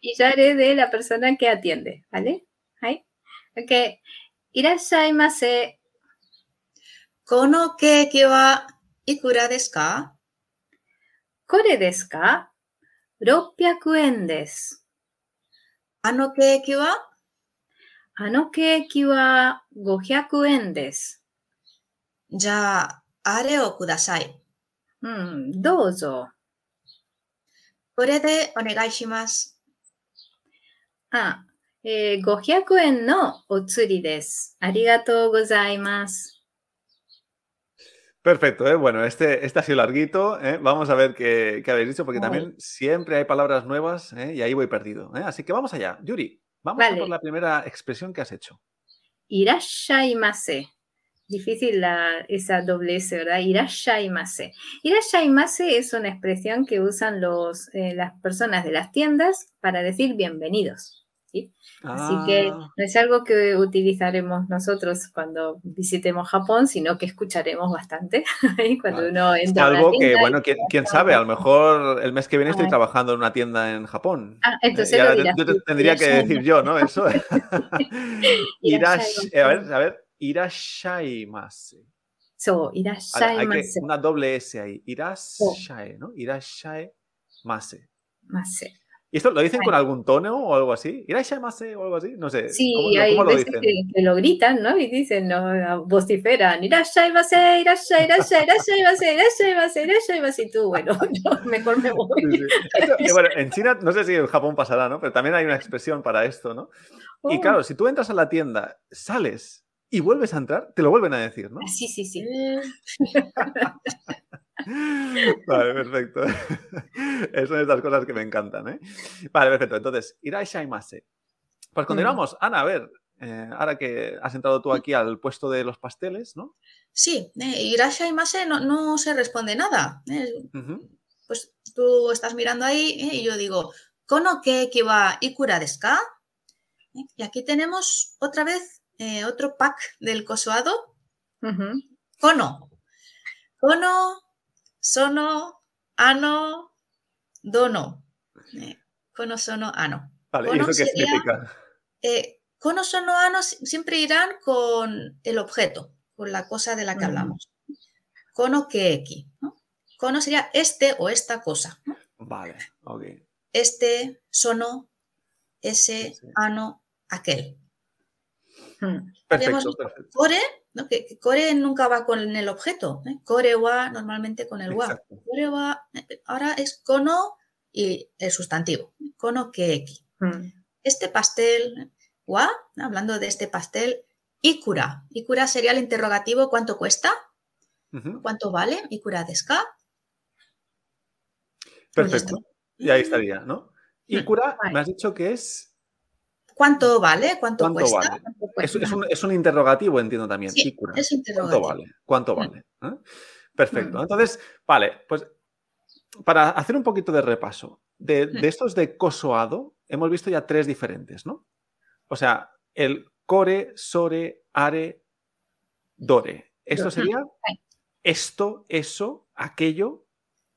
Speaker 3: y ya haré de la persona que atiende, ¿vale? ¿ay? Ok, irashaimase.
Speaker 4: ¿Kono keiki wa ikura desu ka?
Speaker 3: ¿Kore desu ka? 600
Speaker 4: yen desu. ¿Ano keiki wa?
Speaker 3: あのケーキは500円です。
Speaker 4: じゃあ、あれをください。
Speaker 3: うん、どうぞ。
Speaker 4: これでお願いします。
Speaker 3: あ、えー500円のお釣りです。ありがとうございます。
Speaker 2: Perfecto, ¿eh? bueno, este, este ha sido larguito. ¿eh? Vamos a ver qué, qué habéis dicho, porque
Speaker 3: Vale.
Speaker 2: también siempre hay palabras nuevas ¿eh? y ahí voy perdido. ¿eh? Así que vamos allá. Yuri, vamos a
Speaker 3: Vale.
Speaker 2: por la primera expresión que has hecho.
Speaker 3: いらっしゃいませ。 Difícil la, esa doble S, ¿verdad? Irashaimase. Irashaimase es una expresión que usan los, eh, las personas de las tiendas para decir bienvenidos. ¿sí? Así que
Speaker 2: Ah,
Speaker 3: no es algo que utilizaremos nosotros cuando visitemos Japón, sino que escucharemos bastante ahí cuando
Speaker 2: Vale.
Speaker 3: uno entra a una
Speaker 2: Algo que,
Speaker 3: tienda y-
Speaker 2: bueno, quién, quién sabe, a lo mejor el mes que viene estoy
Speaker 3: Ah.
Speaker 2: trabajando en una tienda en Japón.
Speaker 3: Ah,
Speaker 2: ¿eh?
Speaker 3: entonces
Speaker 2: Y
Speaker 3: lo dirás
Speaker 2: yo tendría que decir yo, ¿no? Eso. Irash,
Speaker 3: Irashaimase.
Speaker 2: a ver, a ver, irashaimase.
Speaker 3: So, irashaimase.
Speaker 2: una doble S ahí. Irashae, ¿no? Irashaimase.
Speaker 3: Mase.
Speaker 2: ¿Y esto lo dicen con algún tono o algo así? ¿Irashaimase o algo así? No sé.
Speaker 3: Sí,
Speaker 2: ¿Cómo,
Speaker 3: hay
Speaker 2: cómo lo
Speaker 3: veces
Speaker 2: dicen?
Speaker 3: que, que lo gritan, ¿no? Y dicen, no, vociferan, irashaimase, irasha, irasha, irashaimase, irashaimase, irashaimase, y tú, bueno, mejor me voy.
Speaker 2: Sí, sí. Esto, bueno, en China, no sé si en Japón pasará, ¿no? Pero también hay una expresión para esto, ¿no? Y
Speaker 3: Oh,
Speaker 2: claro, si tú entras a la tienda, sales y vuelves a entrar, te lo vuelven a decir, ¿no?
Speaker 3: Sí, sí, sí.
Speaker 2: Vale, perfecto. Esas son estas cosas que me encantan, ¿eh? Vale, perfecto. Entonces, irashaimase. Pues continuamos. Ana, a ver, eh, ahora que has entrado tú aquí al puesto de los pasteles, ¿no?
Speaker 4: Sí, eh, irashaimase no, no se responde nada. eh. Pues tú estás mirando ahí eh, y yo digo, ¿kono keiki wa ikura desu Y aquí tenemos otra vez eh, otro pack del cosoado.
Speaker 3: Ujú.
Speaker 4: Kono. Kono, sono, ano, dono. Eh, kono, sono, ano.
Speaker 2: Vale, ¿y
Speaker 4: Kono
Speaker 2: eso qué significa?
Speaker 4: Eh, sono, ano si- siempre irán con el objeto, con la cosa de la que hablamos. Kono keiki. ¿no? Kono sería este o esta cosa. ¿no?
Speaker 2: Vale, ok.
Speaker 4: Este, sono, ese,
Speaker 2: Sí.
Speaker 4: ano, aquel.
Speaker 3: Mm.
Speaker 2: Perfecto.
Speaker 4: Core, ¿no? que, que core nunca va con el objeto. ¿eh? Core wa normalmente con el wa. Core wa, eh, ahora es kono y el sustantivo. Kono keeki.
Speaker 3: Mm.
Speaker 4: Este pastel, wa, hablando de este pastel, ikura. Ikura sería el interrogativo ¿cuánto cuesta? ¿Cuánto vale? Ikura desu ka?
Speaker 2: Perfecto. Y ahí estaría, ¿no? Cura,
Speaker 3: Vale.
Speaker 2: me has dicho que es.
Speaker 4: ¿Cuánto vale? ¿Cuánto,
Speaker 2: ¿Cuánto
Speaker 4: cuesta?
Speaker 2: vale?
Speaker 3: ¿Cuánto
Speaker 2: Es,
Speaker 3: cuesta?
Speaker 2: es un, es un interrogativo, entiendo también.
Speaker 4: Sí, es
Speaker 2: ¿Cuánto
Speaker 4: interrogativo.
Speaker 2: vale? ¿Cuánto
Speaker 4: Mm.
Speaker 2: vale? ¿Eh? Perfecto.
Speaker 3: Mm.
Speaker 2: Entonces, vale, pues para hacer un poquito de repaso, de,
Speaker 4: Mm.
Speaker 2: de estos de cosoado, hemos visto ya tres diferentes, ¿no? O sea, el core, sore, are, dore. Esto sería esto, eso, aquello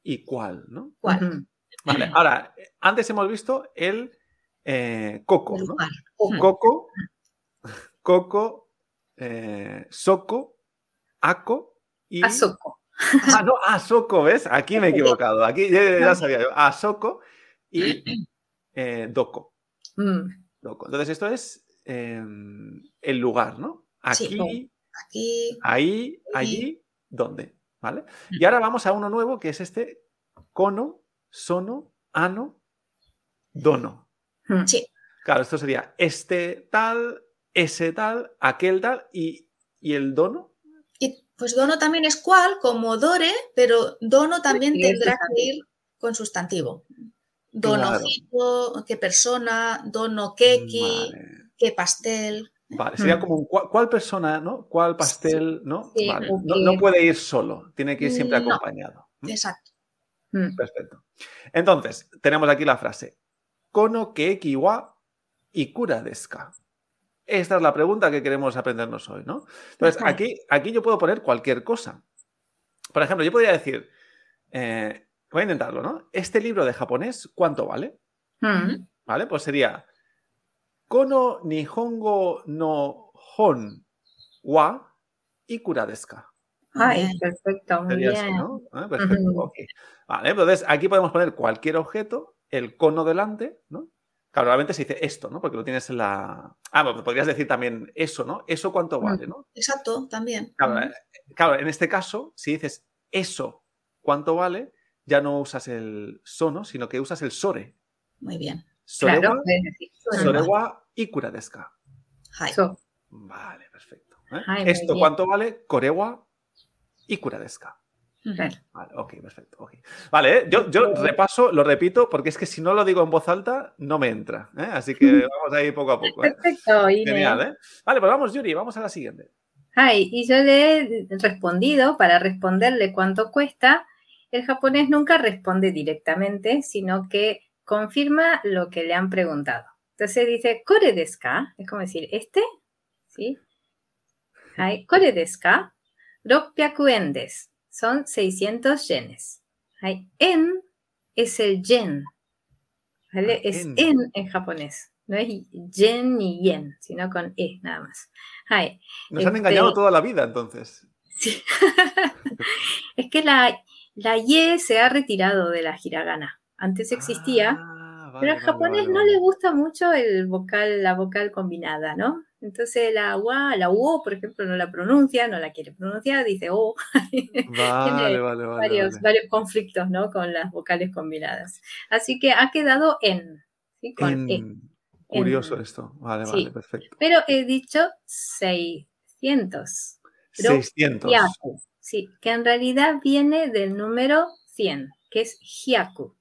Speaker 2: y cuál, ¿no?
Speaker 4: ¿Cuál?
Speaker 2: Vale, ahora, antes hemos visto el eh, coco, ¿no? Coco, coco, eh, soco, aco y...
Speaker 3: Azoko.
Speaker 2: Ah, no, asoco, ¿ves? Aquí me he equivocado. Aquí ya, sabía yo. Asoco y eh.
Speaker 3: Mm.
Speaker 2: doko. Entonces, esto es eh, el lugar, ¿no?
Speaker 4: Sí.
Speaker 2: Aquí,
Speaker 4: Aquí,
Speaker 2: ahí, allí, ¿dónde? ¿Vale? Y ahora vamos a uno nuevo que es este cono, sono, ano, dono.
Speaker 3: Mm.
Speaker 4: sí,
Speaker 2: Claro, esto sería este tal, ese tal, aquel tal y, y el dono.
Speaker 4: Y pues dono también es cual, como dore, pero dono también tendrá que ir con sustantivo.
Speaker 2: Claro.
Speaker 4: Donojito, qué persona, dono keki,
Speaker 2: Vale.
Speaker 4: qué pastel.
Speaker 2: Vale, sería
Speaker 3: Mm.
Speaker 2: como un cuál persona, ¿no? ¿Cuál pastel, ¿no?
Speaker 3: Sí,
Speaker 2: Vale.
Speaker 3: o
Speaker 2: No, puede ir solo, tiene que ir siempre
Speaker 4: No.
Speaker 2: acompañado.
Speaker 4: Exacto.
Speaker 3: Mm.
Speaker 2: Perfecto. Entonces, tenemos aquí la frase. Kono keeki wa ikura desu ka? Esta es la pregunta que queremos aprendernos hoy, ¿no? Entonces,
Speaker 3: Ajá.
Speaker 2: aquí, aquí yo puedo poner cualquier cosa. Por ejemplo, yo podría decir, eh, voy a intentarlo, ¿no? Este libro de japonés, ¿cuánto vale?
Speaker 3: Mm.
Speaker 2: ¿Vale? Pues sería Kono Nihongo no Hon wa Ikura desu ka?
Speaker 3: Ay, perfecto, muy
Speaker 2: Sería
Speaker 3: bien.
Speaker 2: así, ¿no? Ah, perfecto. Vale, entonces aquí podemos poner cualquier objeto, el cono delante, ¿no? Claro, realmente se dice esto, ¿no? Porque lo tienes en la. Ah, bueno, podrías decir también eso, ¿no? ¿Eso cuánto vale, no?
Speaker 4: Exacto, también.
Speaker 2: Claro, eh, claro, en este caso, si dices eso cuánto vale, ya no usas el sono, sino que usas el sore.
Speaker 4: Muy bien.
Speaker 2: Sorewa,
Speaker 3: Claro, es decir,
Speaker 2: sorewa ikura desu ka?
Speaker 4: Hai.
Speaker 3: so-
Speaker 2: Vale, perfecto. ¿eh?
Speaker 3: Ay,
Speaker 2: Esto cuánto vale, korewa ikura desu Vale, ok, perfecto. ok. Vale, ¿eh? yo, yo repaso, lo repito, porque es que si no lo digo en voz alta, no me entra. ¿eh? Así que vamos a ir poco a poco. ¿eh?
Speaker 3: Perfecto.
Speaker 2: Genial, ¿eh? Vale, pues vamos, Yuri, vamos a la siguiente.
Speaker 3: Ay, y yo le he respondido, para responderle cuánto cuesta, el japonés nunca responde directamente, sino que confirma lo que le han preguntado. Entonces dice, ¿kore desu ka? Es como decir, ¿este? ¿Sí? Ay, ¿kore desu ka? 600 yen. Son 600 yenes. Ay, en es el yen. ¿Vale?
Speaker 2: Ah,
Speaker 3: es
Speaker 2: en.
Speaker 3: en en japonés. No es yen ni yen, sino con e nada más. Ay,
Speaker 2: Nos han
Speaker 3: Este-
Speaker 2: engañado toda la vida, entonces.
Speaker 3: Sí. es que la, la Y se ha retirado de la hiragana. Antes existía,
Speaker 2: Ah, vale,
Speaker 3: pero al
Speaker 2: vale,
Speaker 3: japonés no le gusta mucho el vocal, la vocal combinada, ¿no? Entonces la wa, la u, por ejemplo, no la pronuncia, no la quiere pronunciar, dice o.
Speaker 2: Vale, vale, vale.
Speaker 3: varios, conflictos, ¿no? Con las vocales combinadas. Así que ha quedado en, ¿sí? Con e.
Speaker 2: Curioso
Speaker 3: En-
Speaker 2: esto. Vale,
Speaker 3: Sí.
Speaker 2: vale, perfecto.
Speaker 3: Pero he dicho 600. Pero
Speaker 2: 600.
Speaker 3: Hyaku, sí, que en realidad viene del número 100, que es Hyaku.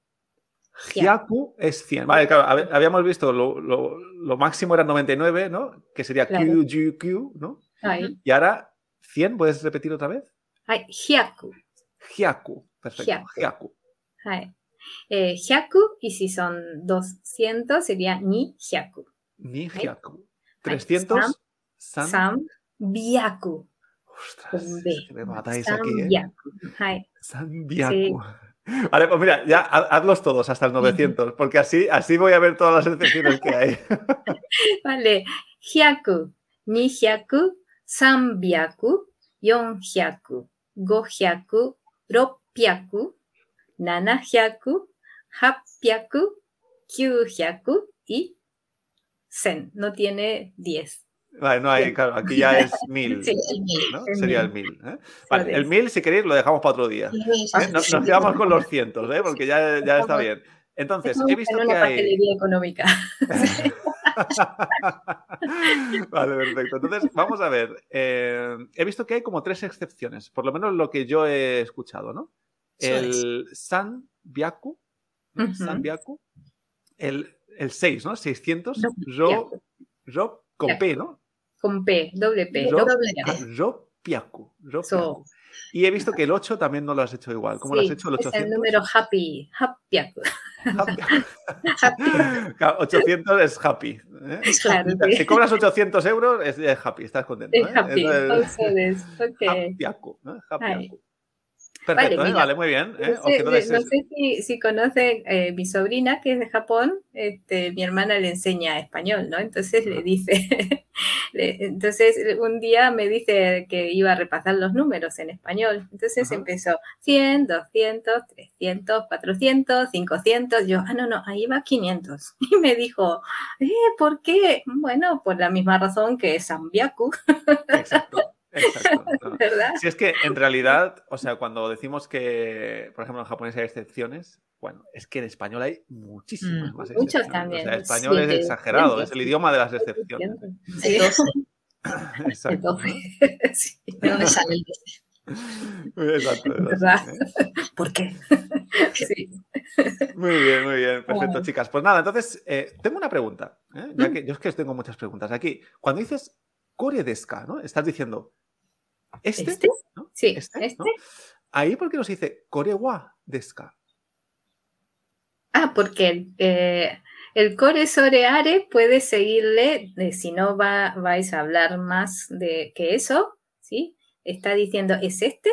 Speaker 2: Hyaku es 100. Vale, claro, hab- habíamos visto lo, lo- lo máximo era 99, ¿no? Que sería
Speaker 3: Claro.
Speaker 2: QGQ, ¿no?
Speaker 3: Ay,
Speaker 2: Y ahora 100, ¿puedes repetir otra vez?
Speaker 3: ay, Hyaku.
Speaker 2: Hyaku. Perfecto.
Speaker 3: Hyaku.
Speaker 2: Hyaku.
Speaker 3: ay. Eh, Hyaku, y si son 200, sería Ni Hyaku.
Speaker 2: Ni
Speaker 3: Ay.
Speaker 2: Hyaku. 300. San.
Speaker 3: Sam Byaku.
Speaker 2: Ostras, es que me matáis
Speaker 3: Sam
Speaker 2: aquí, ¿eh?
Speaker 3: Byaku. Ay,
Speaker 2: San Byaku. Vale, pues mira, ya ha- hazlos todos hasta el 900, porque así, así voy a ver todas las excepciones que hay.
Speaker 3: Vale, Hyaku, Ni Hyaku, Sam Byaku, Yon Hyaku, Go Hyaku, ropyaku, nanahyaku, hapyaku, kyuhyaku y sen. No tiene 10.
Speaker 2: Vale, no hay, claro, aquí ya es mil.
Speaker 3: Sí,
Speaker 4: El mil.
Speaker 2: ¿no?
Speaker 3: el
Speaker 2: Sería
Speaker 3: mil.
Speaker 2: el mil. ¿eh? Vale, el mil, si queréis, lo dejamos para otro día. ¿eh? Nos, nos quedamos con los cientos, ¿eh? porque ya, ya está bien. Entonces, he visto que hay.
Speaker 3: pastelería económica.
Speaker 2: vale, perfecto. Entonces, vamos a ver. Eh, he visto que hay como tres excepciones, por lo menos lo que yo he escuchado, ¿no? El San.
Speaker 3: Ujú.
Speaker 2: San Byaku, el, el 6, ¿no? 600,
Speaker 3: Ro-
Speaker 2: Ro, Ro con P, ¿no?
Speaker 3: Con P, doble P.
Speaker 2: Ro-
Speaker 4: Doble
Speaker 2: ah,
Speaker 4: P.
Speaker 3: So.
Speaker 2: Y he visto que el 8 también no lo has hecho igual. ¿Cómo lo has
Speaker 3: Sí,
Speaker 2: hecho el
Speaker 3: Es
Speaker 2: 800?
Speaker 3: el número happy, happy.
Speaker 2: Claro, 800 es happy. ¿eh?
Speaker 3: Claro, sí.
Speaker 2: Si cobras 800 euros, es, es happy, estás contento.
Speaker 3: Es
Speaker 2: ¿eh?
Speaker 3: happy.
Speaker 2: Eso es-
Speaker 3: Also this. Ok.
Speaker 2: Happyaku, ¿no?
Speaker 3: Ay.
Speaker 2: Perfecto,
Speaker 3: Vale,
Speaker 2: ¿eh? vale, muy bien. ¿eh?
Speaker 3: No sé, no si, si conocen eh, mi sobrina que es de Japón, este, mi hermana le enseña español, ¿no? Entonces le dice, le- entonces un día me dice que iba a repasar los números en español. Entonces
Speaker 2: Ajá.
Speaker 3: empezó 100, 200, 300, 400, 500. Yo, ah, no, no, ahí va 500. Y me dijo, eh, ¿por qué? Bueno, por la misma razón que Sambiaku,
Speaker 2: Exacto, exacto. ¿no?
Speaker 3: ¿verdad?
Speaker 2: Si es que en realidad, o sea, cuando decimos que, por ejemplo, en japonés hay excepciones, bueno, es que en español hay muchísimas
Speaker 4: Mm,
Speaker 2: más
Speaker 3: muchos
Speaker 2: excepciones.
Speaker 3: también,
Speaker 2: O sea, español es exagerado, es el idioma de las excepciones.
Speaker 3: Sí,
Speaker 4: El 12.
Speaker 2: Exacto.
Speaker 3: sí.
Speaker 4: ¿De dónde sale el 12?
Speaker 2: Exacto,
Speaker 3: ¿Verdad? ¿Por qué? Sí.
Speaker 2: Muy bien, muy bien, perfecto,
Speaker 3: Bueno.
Speaker 2: chicas. Pues nada, entonces, eh, tengo una pregunta, ¿eh? ya
Speaker 3: Mm.
Speaker 2: que yo es que tengo muchas preguntas aquí. Cuando dices core deska, ¿no? Estás diciendo, ¿este?
Speaker 3: ¿Este?
Speaker 2: ¿no?
Speaker 3: Sí,
Speaker 2: ¿Este?
Speaker 3: este.
Speaker 2: ¿no? Ahí, ¿por qué no se dice core wa deska?
Speaker 3: Ah, porque eh, el core soreare puede seguirle, eh, si no va, vais a hablar más de que eso, ¿sí? Está diciendo, ¿es este?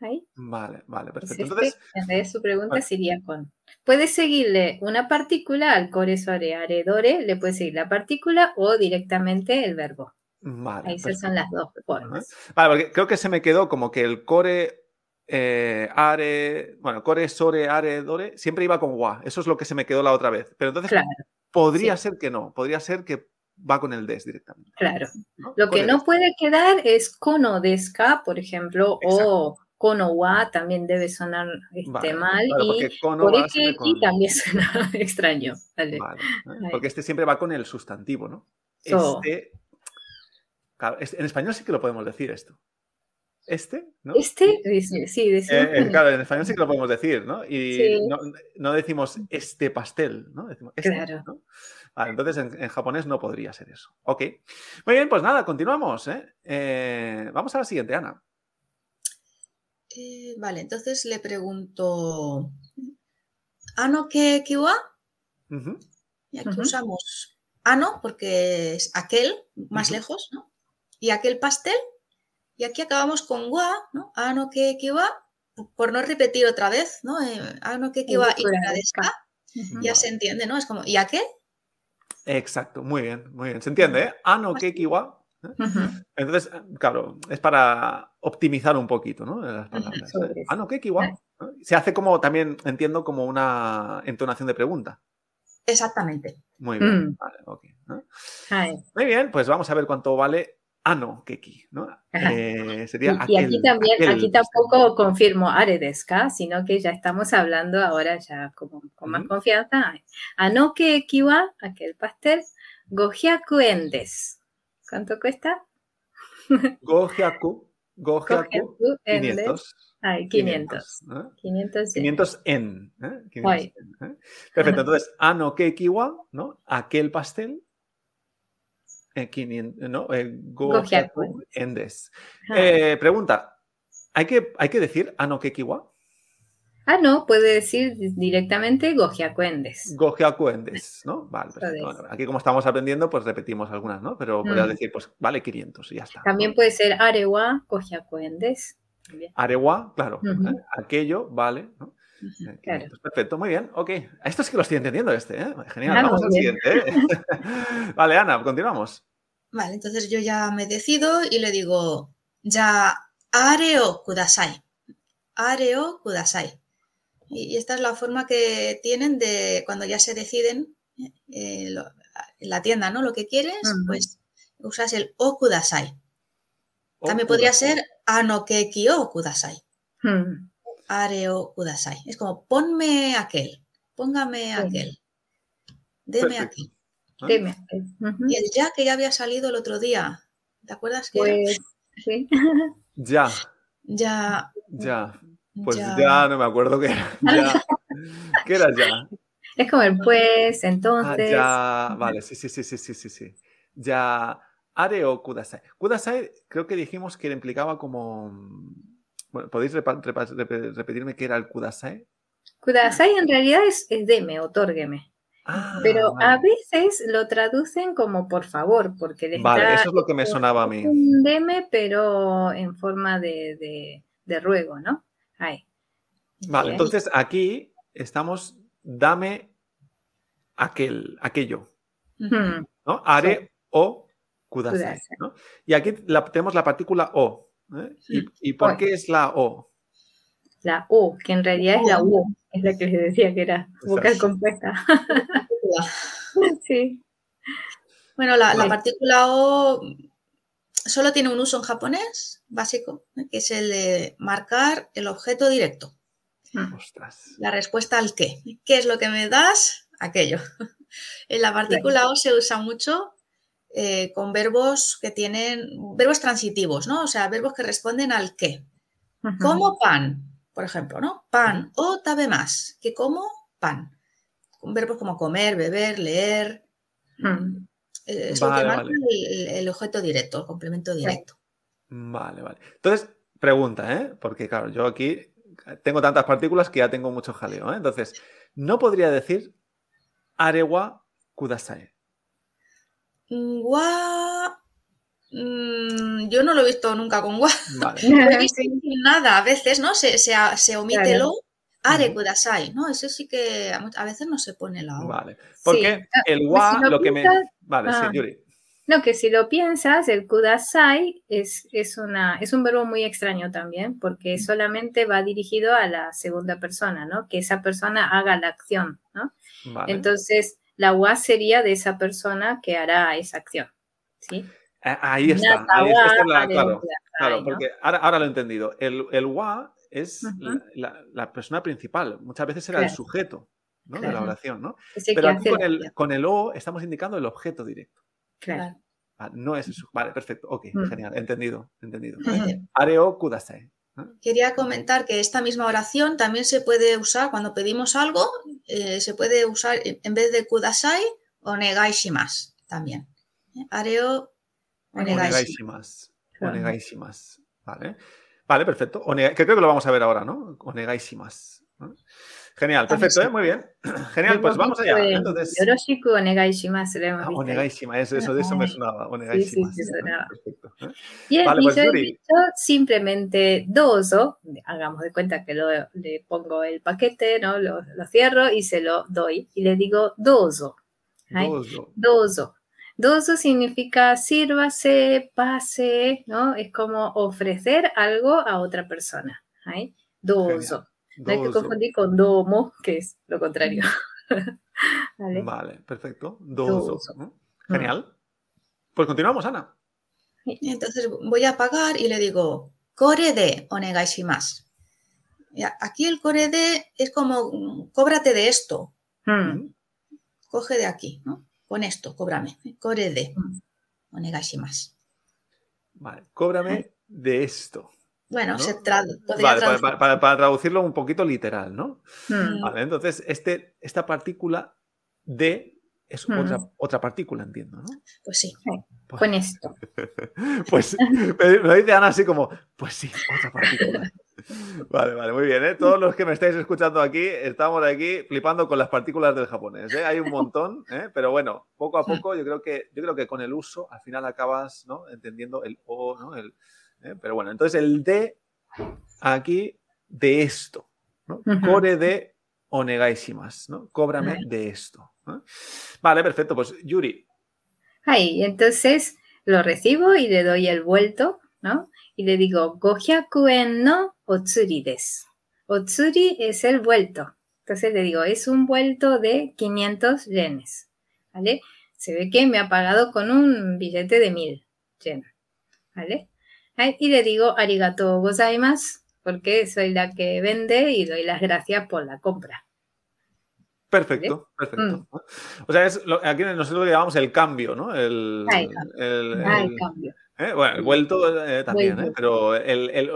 Speaker 3: Ahí.
Speaker 2: Vale, vale,
Speaker 3: ¿Es
Speaker 2: perfecto.
Speaker 3: este?
Speaker 2: Entonces,
Speaker 3: en vez de su pregunta sería con. Puede seguirle una partícula al core soreare dore, le puede seguir la partícula o directamente el verbo.
Speaker 2: Vale.
Speaker 3: Ahí
Speaker 2: perfecto.
Speaker 3: son las dos formas.
Speaker 2: Vale, porque creo que se me quedó como que el core eh, are, bueno, core sore are dore siempre iba con wa. Eso es lo que se me quedó la otra vez. Pero entonces
Speaker 3: Claro,
Speaker 2: podría ser que no, podría ser que va con el des directamente.
Speaker 3: claro.
Speaker 2: ¿no?
Speaker 3: Lo que no puede quedar es kono deska, por ejemplo, o kono wa también debe sonar este,
Speaker 2: Vale,
Speaker 3: mal
Speaker 2: claro,
Speaker 3: y
Speaker 2: con-
Speaker 3: también suena extraño. Vale.
Speaker 2: ¿eh? Porque este siempre va con el sustantivo, ¿no?
Speaker 3: So.
Speaker 2: Este. Claro, en español sí que lo podemos decir esto. Este, ¿no?
Speaker 3: Este, sí, decimos
Speaker 2: Eh, claro, en español sí que lo podemos decir, ¿no? Y
Speaker 3: Sí.
Speaker 2: no, no decimos este pastel, ¿no? Decimos este,
Speaker 3: Claro.
Speaker 2: ¿no? Vale, entonces en, en japonés no podría ser eso. Ok. Muy bien, pues nada, continuamos. ¿eh? Eh, vamos a la siguiente, Ana.
Speaker 4: Eh, vale, entonces le pregunto, ¿ano que kiwa?
Speaker 2: Ujú.
Speaker 4: Y aquí usamos ano porque es aquel, más lejos, ¿no? Y aquel pastel. Y aquí acabamos con wa, ¿no? Ano que kiwa, por no repetir otra vez, ¿no? Eh, ano que kiwa y
Speaker 3: fuera de
Speaker 4: deska,
Speaker 3: Ujú.
Speaker 4: ya se entiende, ¿no? Es como, ¿y aquel?
Speaker 2: Exacto, muy bien, muy bien. ¿Se entiende? ¿eh? Ano kekiwa. ¿eh?
Speaker 3: Ujú.
Speaker 2: Entonces, claro, es para optimizar un poquito, ¿no? Las palabras.
Speaker 3: sobre
Speaker 2: ¿eh?
Speaker 3: eso.
Speaker 2: Ano kekiwa. ¿no? Se hace como también, entiendo, como una entonación de pregunta.
Speaker 4: Exactamente.
Speaker 2: Muy bien.
Speaker 3: Mm.
Speaker 2: Vale, ok. ¿no?
Speaker 3: Ay,
Speaker 2: Muy bien, pues vamos a ver cuánto vale ano keki, ¿no? Eh, sería
Speaker 3: Y, y
Speaker 2: aquel,
Speaker 3: aquí también,
Speaker 2: aquel
Speaker 3: aquí tampoco confirmo aredeska, sino que ya estamos hablando ahora ya como, con más
Speaker 2: Ujú.
Speaker 3: confianza. Anoke kiwa, aquel pastel, gohyaku en des. ¿Cuánto cuesta?
Speaker 2: Gohyaku, Gohyaku,
Speaker 3: Gohyaku en des.
Speaker 2: 500.
Speaker 3: Ay, 500.
Speaker 2: 500. ¿eh?
Speaker 3: 500 yen.
Speaker 2: 500 en. ¿eh? 500
Speaker 3: Ay.
Speaker 2: en, ¿eh? Perfecto, entonces, ano kekiwa, ¿no? Aquel pastel. Eh, 500, ¿no? Eh,
Speaker 3: Gohyaku
Speaker 2: gohyaku en des.
Speaker 3: Ah.
Speaker 2: Eh, pregunta, ¿hay que, ¿hay que decir ano kekiwa?
Speaker 3: Ah, no, puede decir directamente gohyaku en des.
Speaker 2: Gohyaku en des, ¿no? Vale, perfecto.
Speaker 3: Eso es.
Speaker 2: Bueno, aquí como estamos aprendiendo, pues repetimos algunas, ¿no? Pero podrías
Speaker 3: Mm.
Speaker 2: decir, pues vale 500 y ya está.
Speaker 3: También puede ser arewa gohyaku en des. También.
Speaker 2: Arewa, claro. ¿eh? Aquello, vale. ¿no? Eh,
Speaker 3: Claro.
Speaker 2: 500. Perfecto, muy bien. Ok. Esto sí que lo estoy entendiendo este, ¿eh? Genial. Vamos al siguiente, ¿eh? vale, Ana, continuamos.
Speaker 4: Vale, entonces yo ya me decido y le digo, ya are o kudasai. areo kudasai. Y, esta es la forma que tienen de cuando ya se deciden eh, en la tienda, ¿no? Lo que quieres, pues usas el o kudasai. También podría ser anokeki o kudasai. Hmm. Areo kudasai. Es como ponme aquel, póngame aquel, deme aquel.
Speaker 3: ¿Ah? Deme
Speaker 4: Y el ya que ya había salido el otro día, ¿te acuerdas que pues,
Speaker 3: Sí.
Speaker 2: Ya.
Speaker 4: Ya.
Speaker 2: Ya. Pues ya, no me acuerdo qué era. Ya. ¿Qué era ya?
Speaker 3: Es como el pues, entonces.
Speaker 2: Ah, ya, vale, sí, sí, sí, sí, sí, sí, sí. Ya. Are o Kudasai. Kudasai creo que dijimos que implicaba como. Bueno, ¿podéis repetirme qué era el Kudasai?
Speaker 3: Kudasai en realidad es, es deme, otórgueme.
Speaker 2: Ah,
Speaker 3: Pero a veces lo traducen como por favor, porque les
Speaker 2: Vale, eso es lo que me sonaba a mí.
Speaker 3: Un deme, pero en forma de, de, ruego, ¿no? Ahí.
Speaker 2: Vale, entonces aquí estamos, dame aquel, aquello. ¿no? Are o kudasai. ¿no? Y aquí tenemos la partícula o. ¿eh? ¿Y, por qué es la o?
Speaker 3: La o, que en realidad es la u, es la que les decía que era vocal compuesta. sí.
Speaker 4: Bueno, la, la, partícula o solo tiene un uso en japonés básico, ¿eh? que es el de marcar el objeto directo.
Speaker 2: Hmm.
Speaker 4: La respuesta al qué. ¿Qué es lo que me das? Aquello. En la partícula o se usa mucho eh, con verbos que tienen, verbos transitivos, ¿no? O sea, verbos que responden al qué. Como pan, por ejemplo, ¿no? Pan o tabe más, que como pan. Verbos como comer, beber, leer. Eh, es lo que marca el, objeto directo, el complemento directo.
Speaker 2: Vale, vale. Entonces, pregunta, ¿eh? Porque claro, yo aquí tengo tantas partículas que ya tengo mucho jaleo, ¿eh? Entonces, ¿no podría decir arewa kudasai?
Speaker 4: Gua. Mm, yo no lo he visto nunca con gua. no he visto nada. A veces, ¿no? Se, se, omite lo. Are kudasai, ¿no? Eso sí que a veces no se pone la O.
Speaker 2: Vale. Porque ah, el wa, lo, que me. Vale, sí, ah. Yuri.
Speaker 3: No, que si lo piensas, el kudasai es, es, una, es un verbo muy extraño también, porque solamente va dirigido a la segunda persona, ¿no? Que esa persona haga la acción, ¿no? Entonces, la UA sería de esa persona que hará esa acción. ¿sí?
Speaker 2: Ahí está, ahí está, claro, claro, porque ahora, lo he entendido. El, el WA es la, persona principal, muchas veces era el sujeto ¿no? de la oración, ¿no? Pero aquí con el, con el, O estamos indicando el objeto directo.
Speaker 3: Claro.
Speaker 2: Ah, no es eso. Vale, perfecto. Ok, mm. genial. Entendido, entendido. Areo kudasai.
Speaker 4: Quería comentar que esta misma oración también se puede usar cuando pedimos algo, eh, se puede usar en vez de kudasai o shimasu también. ¿Eh? Areo
Speaker 2: onegaishimasu. Onegaishimasu. Vale. Vale, perfecto. que creo que lo vamos a ver ahora, ¿no? Onegaishimasu. ¿no? Genial, perfecto, ¿eh? muy bien. Genial, pues vamos allá. Entonces...
Speaker 3: Yoroshiku onegaishimasu.
Speaker 2: Ah, onegaishima, eso, eso, de eso me sonaba. Onegaishima.
Speaker 3: Sí, sí, sonaba. Perfecto. Y, pues, yo he dicho simplemente dozo, hagamos de cuenta que lo, le pongo el paquete, ¿no? Lo, lo, cierro y se lo doy. Y le digo dozo.
Speaker 2: Dozo.
Speaker 3: Dozo. Dozo significa sírvase, pase, ¿no? Es como ofrecer algo a otra persona. Dozo. No hay que confundir con domo, que es lo contrario.
Speaker 2: ¿Vale? perfecto. Dozo. Genial. Pues continuamos, Ana.
Speaker 4: Entonces voy a pagar y le digo, core de onegaishimasu. Aquí el core de es como, cóbrate de esto.
Speaker 3: Hmm.
Speaker 4: Coge de aquí, ¿no? Con esto, cóbrame. Core de hmm. onegaishimasu.
Speaker 2: Vale, cóbrame de esto.
Speaker 4: Bueno, se vale,
Speaker 2: para, traducirlo un poquito literal, ¿no? Vale, entonces, este, esta partícula de es hmm. otra, otra partícula, entiendo, ¿no?
Speaker 4: Pues sí.
Speaker 3: Pues Con esto.
Speaker 2: pues me dice Ana así como, pues sí, otra partícula. Vale, vale, muy bien. ¿eh? Todos los que me estáis escuchando aquí, estamos aquí flipando con las partículas del japonés. ¿eh? Hay un montón, ¿eh? pero bueno, poco a poco yo creo que yo creo que con el uso al final acabas ¿no? entendiendo el o, ¿no? El, ¿eh? Pero bueno, entonces el de aquí de esto, ¿no? Core de onegaishimas, ¿no? Cóbrame de esto. Vale, perfecto. Pues Yuri.
Speaker 3: Ahí, entonces lo recibo y le doy el vuelto, ¿no? Y le digo, en no otsuri des. Otsuri es el vuelto. Entonces le digo, es un vuelto de 500 yenes. ¿Vale? Se ve que me ha pagado con un billete de 1000 yen. ¿Vale? Y le digo, arigato gozaimasu, porque soy la que vende y doy las gracias por la compra.
Speaker 2: Perfecto, perfecto. Mm. O sea, es lo, aquí nosotros le llamamos el cambio, ¿no? El,
Speaker 3: el, el, cambio.
Speaker 2: ¿eh? Bueno, el vuelto eh, también, ¿eh? pero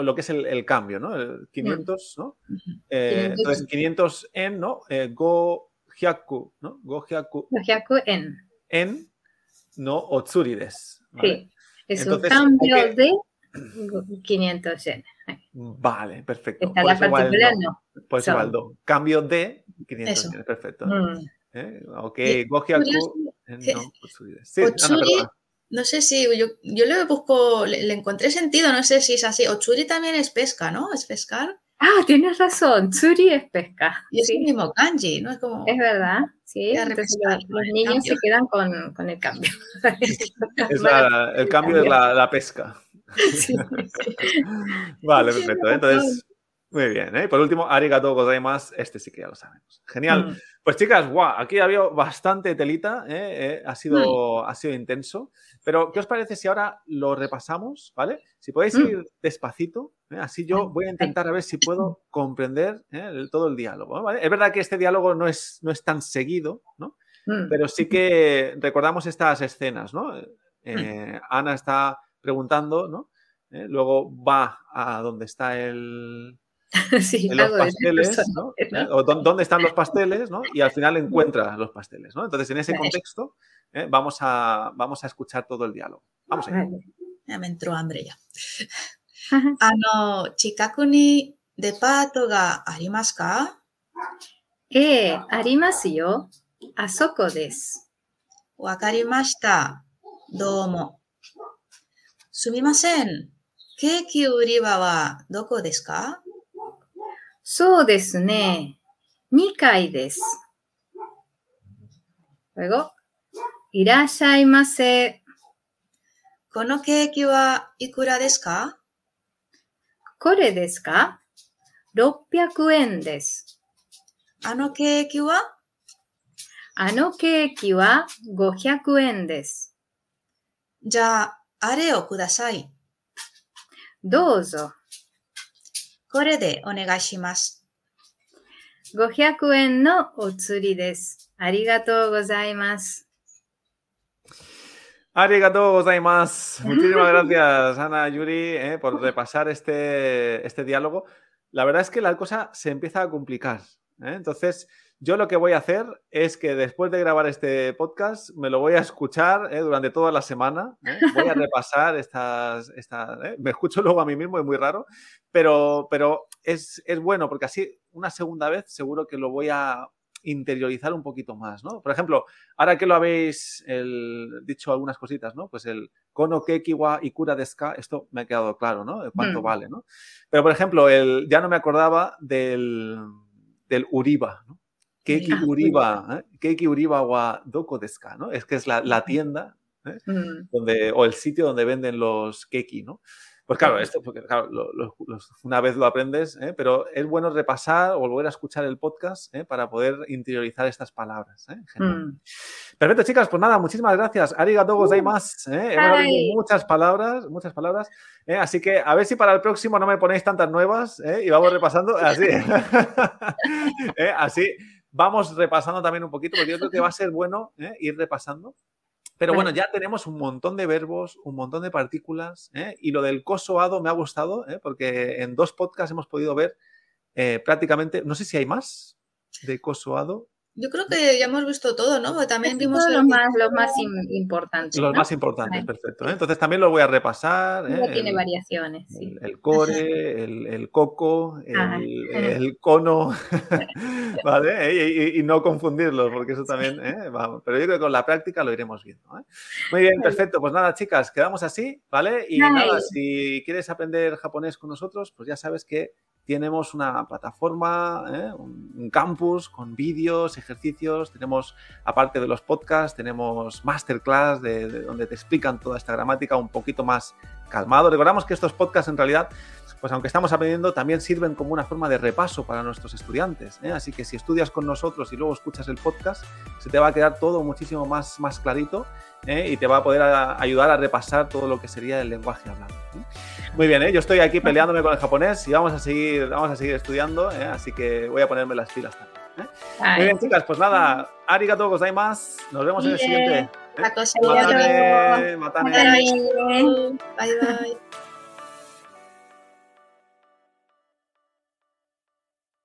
Speaker 2: lo que es el, cambio, ¿no? El 500, ¿no? 500. entonces, 500 en, ¿no? go hyaku, ¿no? Go hyaku.
Speaker 3: Go hyaku en.
Speaker 2: En, no otsurides.
Speaker 3: ¿vale? Sí, es un cambio de 500 yen.
Speaker 2: Vale, perfecto.
Speaker 3: Está la particular, no.
Speaker 2: Por eso. Cambio de 500 yen, perfecto. Mm. ¿Eh? Ok, Gohyaku. No,
Speaker 4: sí, Otsuri, no sé si yo, yo le busco, le, encontré sentido, no sé si es así. Otsuri también es pesca, ¿no? Es pescar.
Speaker 3: Ah, tienes razón, Tsuri es pesca.
Speaker 4: Y es el mismo kanji, ¿no? Es como.
Speaker 3: Es verdad, sí. Entonces los, niños se quedan con, con el cambio.
Speaker 2: es la, el cambio es la, la pesca. vale, perfecto. Entonces, muy bien. ¿eh? Por último, arigato gozaimasu. Este sí que ya lo sabemos. Genial. Mm. Pues chicas, guau, aquí había bastante telita. ¿eh? Eh, ha, sido, mm. ha sido intenso. Pero, ¿qué os parece si ahora lo repasamos? ¿Vale? Si podéis mm. ir despacito, así yo voy a intentar a ver si puedo comprender todo el diálogo. Es verdad que este diálogo no es, no es tan seguido, ¿no? Pero sí que recordamos estas escenas, ¿no? Ana está preguntando, ¿no? ¿Eh? Luego va a donde está el,
Speaker 3: sí,
Speaker 2: los pasteles, ¿no? ¿Eh? O dónde están los pasteles, ¿no? Y al final encuentra los pasteles, ¿no? Entonces, en ese contexto, ¿eh? vamos, a, vamos a escuchar todo el diálogo. Vamos allá.
Speaker 4: Ya me entró hambre ya. Ano, chikaku ni depato ga arimasu ka?
Speaker 3: Eh, arimasu yo. Asoko desu.
Speaker 4: Wakarimashita. Domo. すみません。ケーキ売り場はどこですか？
Speaker 3: そうですね。2階です。Luego, いらっしゃいませ。
Speaker 4: このケーキはいくらですか？
Speaker 3: これですか ?600 円です。
Speaker 4: あのケーキは？
Speaker 3: あのケーキは500円です。
Speaker 4: じゃあ、あれをください。
Speaker 3: どうぞ。
Speaker 4: これでお願いします。
Speaker 3: 500円のお釣りです。ありがとうございます。
Speaker 2: Arigato gozaimasu. Muchísimas gracias, Ana Yuri, eh, por repasar este, este diálogo. La verdad es que la cosa se empieza a complicar. ¿eh? Entonces, yo lo que voy a hacer es que después de grabar este podcast me lo voy a escuchar ¿eh? durante toda la semana. ¿eh? Voy a repasar estas... estas ¿eh? Me escucho luego a mí mismo, es muy raro, pero, pero es, es, bueno porque así una segunda vez seguro que lo voy a interiorizar un poquito más, ¿no? Por ejemplo, ahora que lo habéis dicho algunas cositas, ¿no? Pues el kono kekiwa y kura deska, esto me ha quedado claro, ¿no? cuánto mm. vale, ¿no? Pero, por ejemplo, el, ya no me acordaba del, del uriba, ¿no? Keiki Uriba, ¿eh? Keiki Uriba wa doko desu ¿no? Es que es la, la tienda ¿eh? mm. donde, o el sitio donde venden los keki, ¿no? Pues claro, esto, porque claro, una vez lo aprendes, ¿eh? pero es bueno repasar o volver a escuchar el podcast ¿eh? para poder interiorizar estas palabras. ¿eh? Mm. Perfecto, chicas, pues nada, muchísimas gracias. Arigato gozaimasu. Hemos muchas palabras, muchas palabras. Así que a ver si para el próximo no me ponéis tantas nuevas y vamos repasando así. así vamos repasando también un poquito, porque yo creo que va a ser bueno ¿eh? ir repasando. Pero bueno, ya tenemos un montón de verbos, un montón de partículas, ¿eh? y lo del cosoado me ha gustado, ¿eh? porque en dos podcasts hemos podido ver prácticamente, no sé si hay más de cosoado,
Speaker 4: yo creo que ya hemos visto todo, ¿no? también vimos
Speaker 3: los, más, los más importantes.
Speaker 2: Los más importantes, perfecto. ¿eh? Entonces también lo voy a repasar.
Speaker 3: ¿eh? tiene variaciones.
Speaker 2: El, core, el, coco, el, cono, ¿vale? Y, no confundirlos, porque eso también, ¿eh? Vamos. Pero yo creo que con la práctica lo iremos viendo. Muy bien, perfecto. Pues nada, chicas, quedamos así, ¿vale? Y nada, si quieres aprender japonés con nosotros, pues ya sabes que tenemos una plataforma, ¿eh? un campus con vídeos, ejercicios, tenemos, aparte de los podcasts, tenemos masterclass de, donde te explican toda esta gramática un poquito más calmado. Recordamos que estos podcasts en realidad pues aunque estamos aprendiendo, también sirven como una forma de repaso para nuestros estudiantes. ¿eh? Así que si estudias con nosotros y luego escuchas el podcast, se te va a quedar todo muchísimo más, más clarito ¿eh? y te va a poder ayudar a repasar todo lo que sería el lenguaje hablado. ¿Eh? Muy bien, yo estoy aquí peleándome con el japonés y vamos a seguir, vamos a seguir estudiando, así que voy a ponerme las pilas también. Muy bien, chicas, pues nada, arigato gozaimasu. Nos vemos en el siguiente.
Speaker 4: La cosa
Speaker 2: Matane, matane.
Speaker 4: Bye bye.